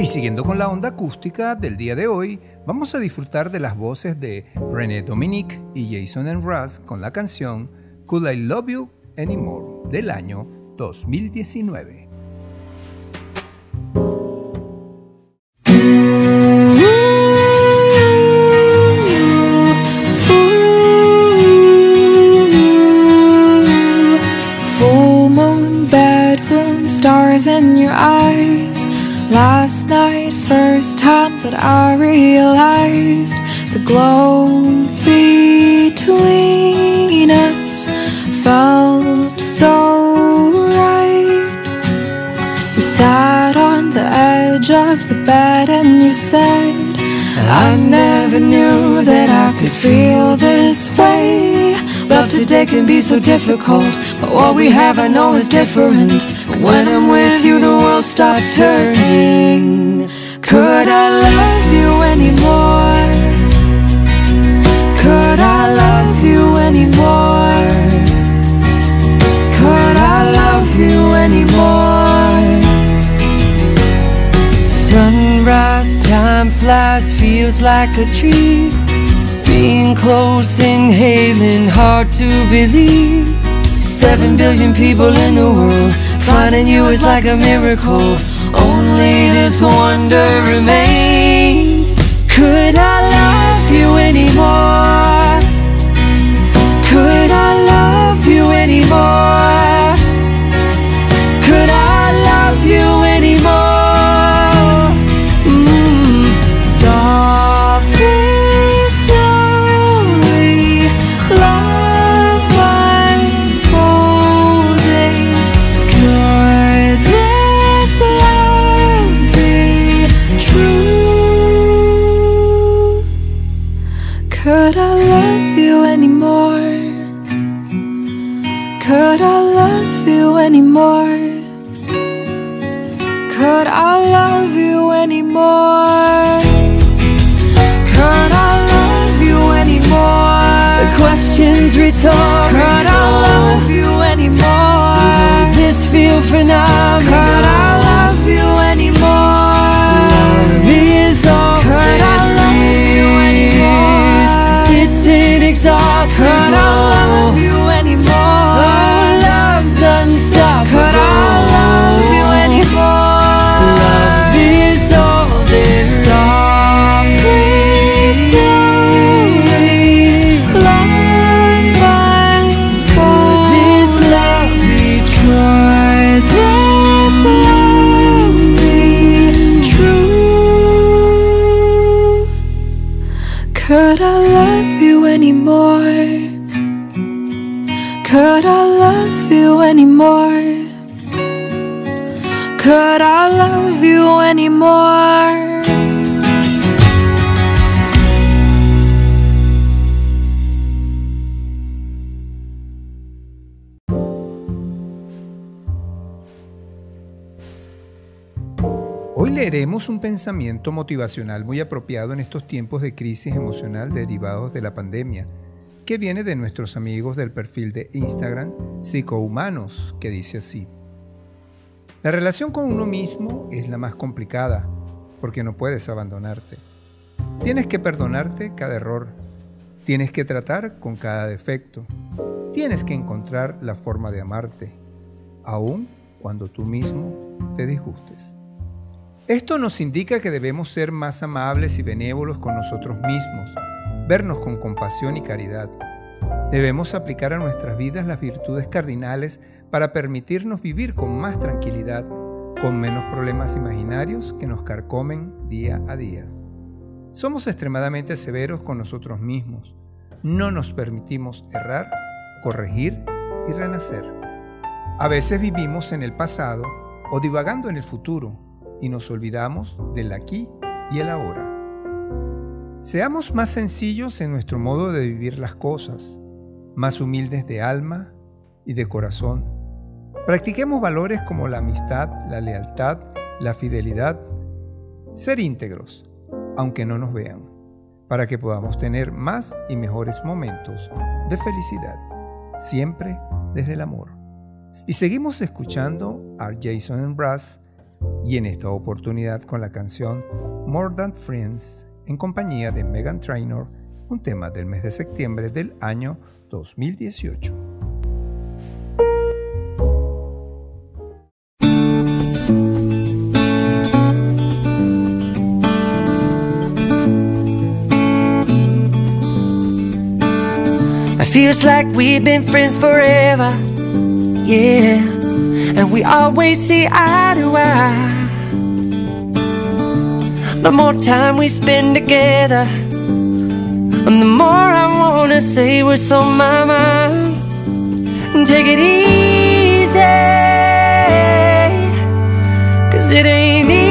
Y siguiendo con la onda acústica del día de hoy, vamos a disfrutar de las voces de René Dominique y Jason Mraz con la canción Could I Love You Anymore del año 2019. That I realized the glow between us felt so right. We sat on the edge of the bed and you said, I never knew that I could feel this way. Love today can be so difficult, but what we have I know is different. Cause When I'm with you, the world stops turning. Could I love you anymore? Could I love you anymore? Could I love you anymore? Sunrise time flies, feels like a dream. Being close, inhaling, hard to believe. Seven billion people in the world, finding you is like a miracle. Only this wonder remains. Could I love you anymore? Could I love you anymore? Love you anymore? Could I love you anymore? The question's rhetorical. Could I love you anymore? This feel phenomenal. Could I love you anymore? Love is all Could I love you anymore? It's inexhaustible. Hoy leeremos un pensamiento motivacional muy apropiado en estos tiempos de crisis emocional derivados de la pandemia, que viene de nuestros amigos del perfil de Instagram Psicohumanos, que dice así. La relación con uno mismo es la más complicada, porque no puedes abandonarte. Tienes que perdonarte cada error, tienes que tratar con cada defecto, tienes que encontrar la forma de amarte, aun cuando tú mismo te disgustes. Esto nos indica que debemos ser más amables y benévolos con nosotros mismos, vernos con compasión y caridad. Debemos aplicar a nuestras vidas las virtudes cardinales para permitirnos vivir con más tranquilidad, con menos problemas imaginarios que nos carcomen día a día. Somos extremadamente severos con nosotros mismos. No nos permitimos errar, corregir y renacer. A veces vivimos en el pasado o divagando en el futuro y nos olvidamos del aquí y el ahora. Seamos más sencillos en nuestro modo de vivir las cosas, más humildes de alma y de corazón. Practiquemos valores como la amistad, la lealtad, la fidelidad, ser íntegros, aunque no nos vean, para que podamos tener más y mejores momentos de felicidad, siempre desde el amor. Y seguimos escuchando a Jason Brass y en esta oportunidad con la canción More Than Friends en compañía de Megan Trainor, un tema del mes de septiembre del año 2018. It feels like we've been friends forever, yeah. And we always see eye to eye. The more time we spend together, and the more I wanna say what's on my mind. Take it easy, cause it ain't easy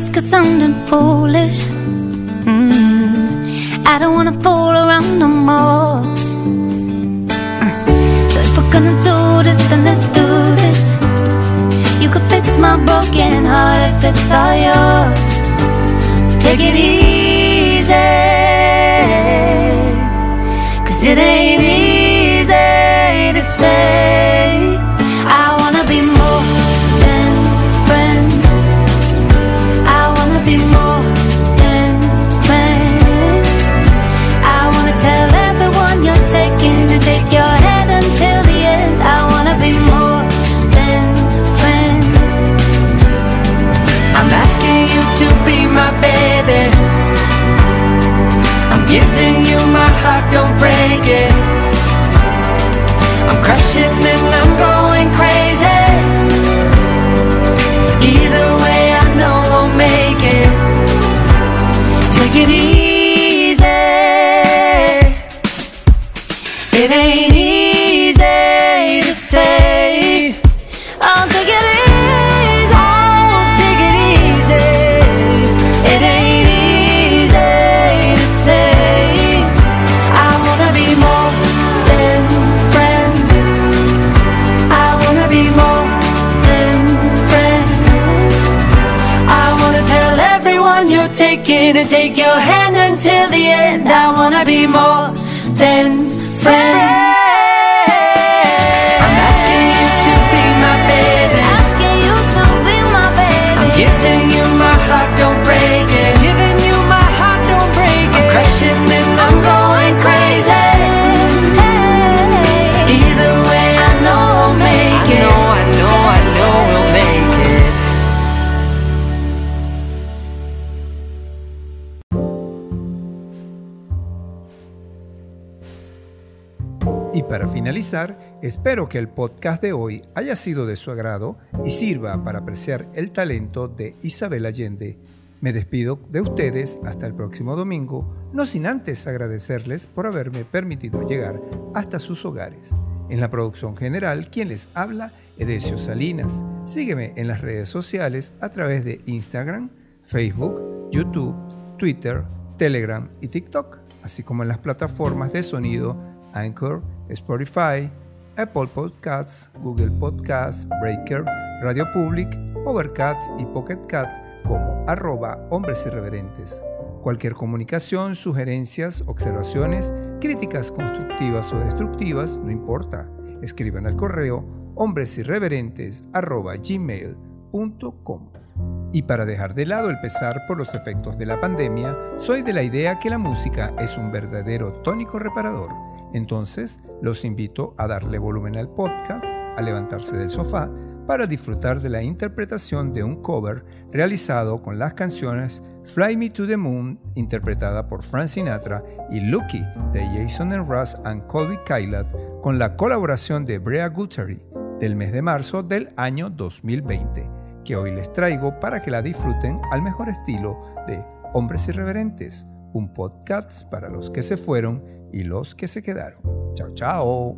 risk of sounding foolish, mm, I don't wanna fool around no more. So if we're gonna do this, then let's do this. You could fix my broken heart if it's all yours. So take it easy, cause it ain't easy to say. Wanna be more espero que el podcast de hoy haya sido de su agrado y sirva para apreciar el talento de Isabel Allende. Me despido de ustedes hasta el próximo domingo, no sin antes agradecerles por haberme permitido llegar hasta sus hogares. En la producción general, quien les habla, Edesio Salinas. Sígueme en las redes sociales a través de Instagram, Facebook, YouTube, Twitter, Telegram y TikTok, así como en las plataformas de sonido Anchor, Spotify, Apple Podcasts, Google Podcasts, Breaker, Radio Public, Overcast y Pocket Cat como arroba hombres irreverentes. Cualquier comunicación, sugerencias, observaciones, críticas constructivas o destructivas, no importa. Escriban al correo hombresirreverentes.gmail.com Y para dejar de lado el pesar por los efectos de la pandemia, soy de la idea que la música es un verdadero tónico reparador. Entonces, los invito a darle volumen al podcast, a levantarse del sofá, para disfrutar de la interpretación de un cover realizado con las canciones Fly Me to the Moon, interpretada por Frank Sinatra, y Lucky de Jason Ross and Colby Kylat, con la colaboración de Brea Guthrie del mes de marzo del año 2020, que hoy les traigo para que la disfruten al mejor estilo de Hombres Irreverentes, un podcast para los que se fueron y los que se quedaron. Chao, chao.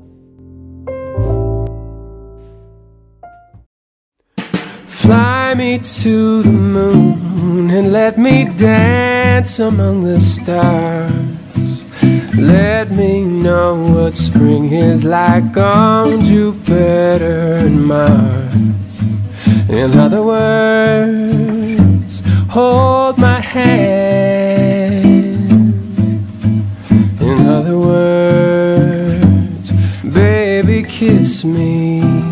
Fly me to the moon and let me dance among the stars. Let me know what spring is like on Jupiter and Mars. In other words, hold my hand. In other words, baby, kiss me.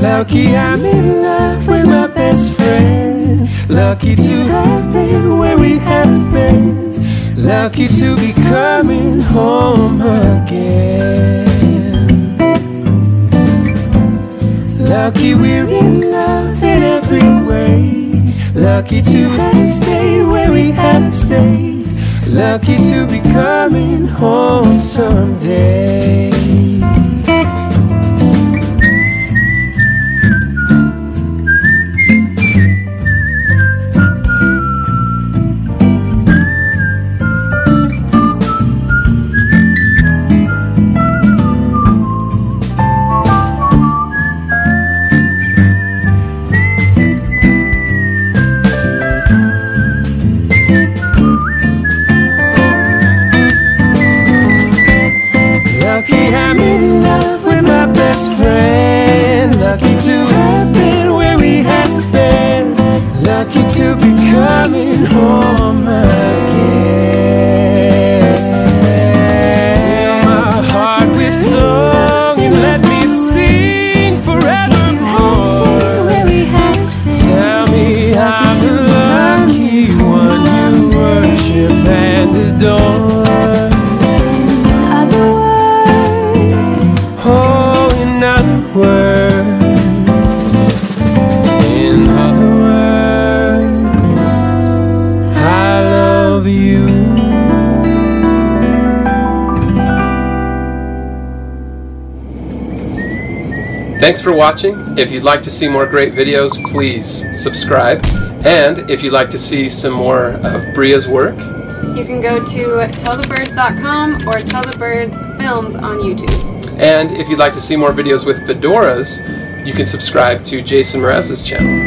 Lucky I'm in love with my best friend. Lucky to have been where we have been. Lucky to be coming home again. Lucky we're in love in every way. Lucky to have stayed where we have stayed. Lucky to be coming home someday. For watching. If you'd like to see more great videos, please subscribe. And if you'd like to see some more of Bria's work, You can go to tellthebirds.com or Tell the Birds Films on YouTube. and if you'd like to see more videos with fedoras, you can subscribe to Jason Mraz's channel.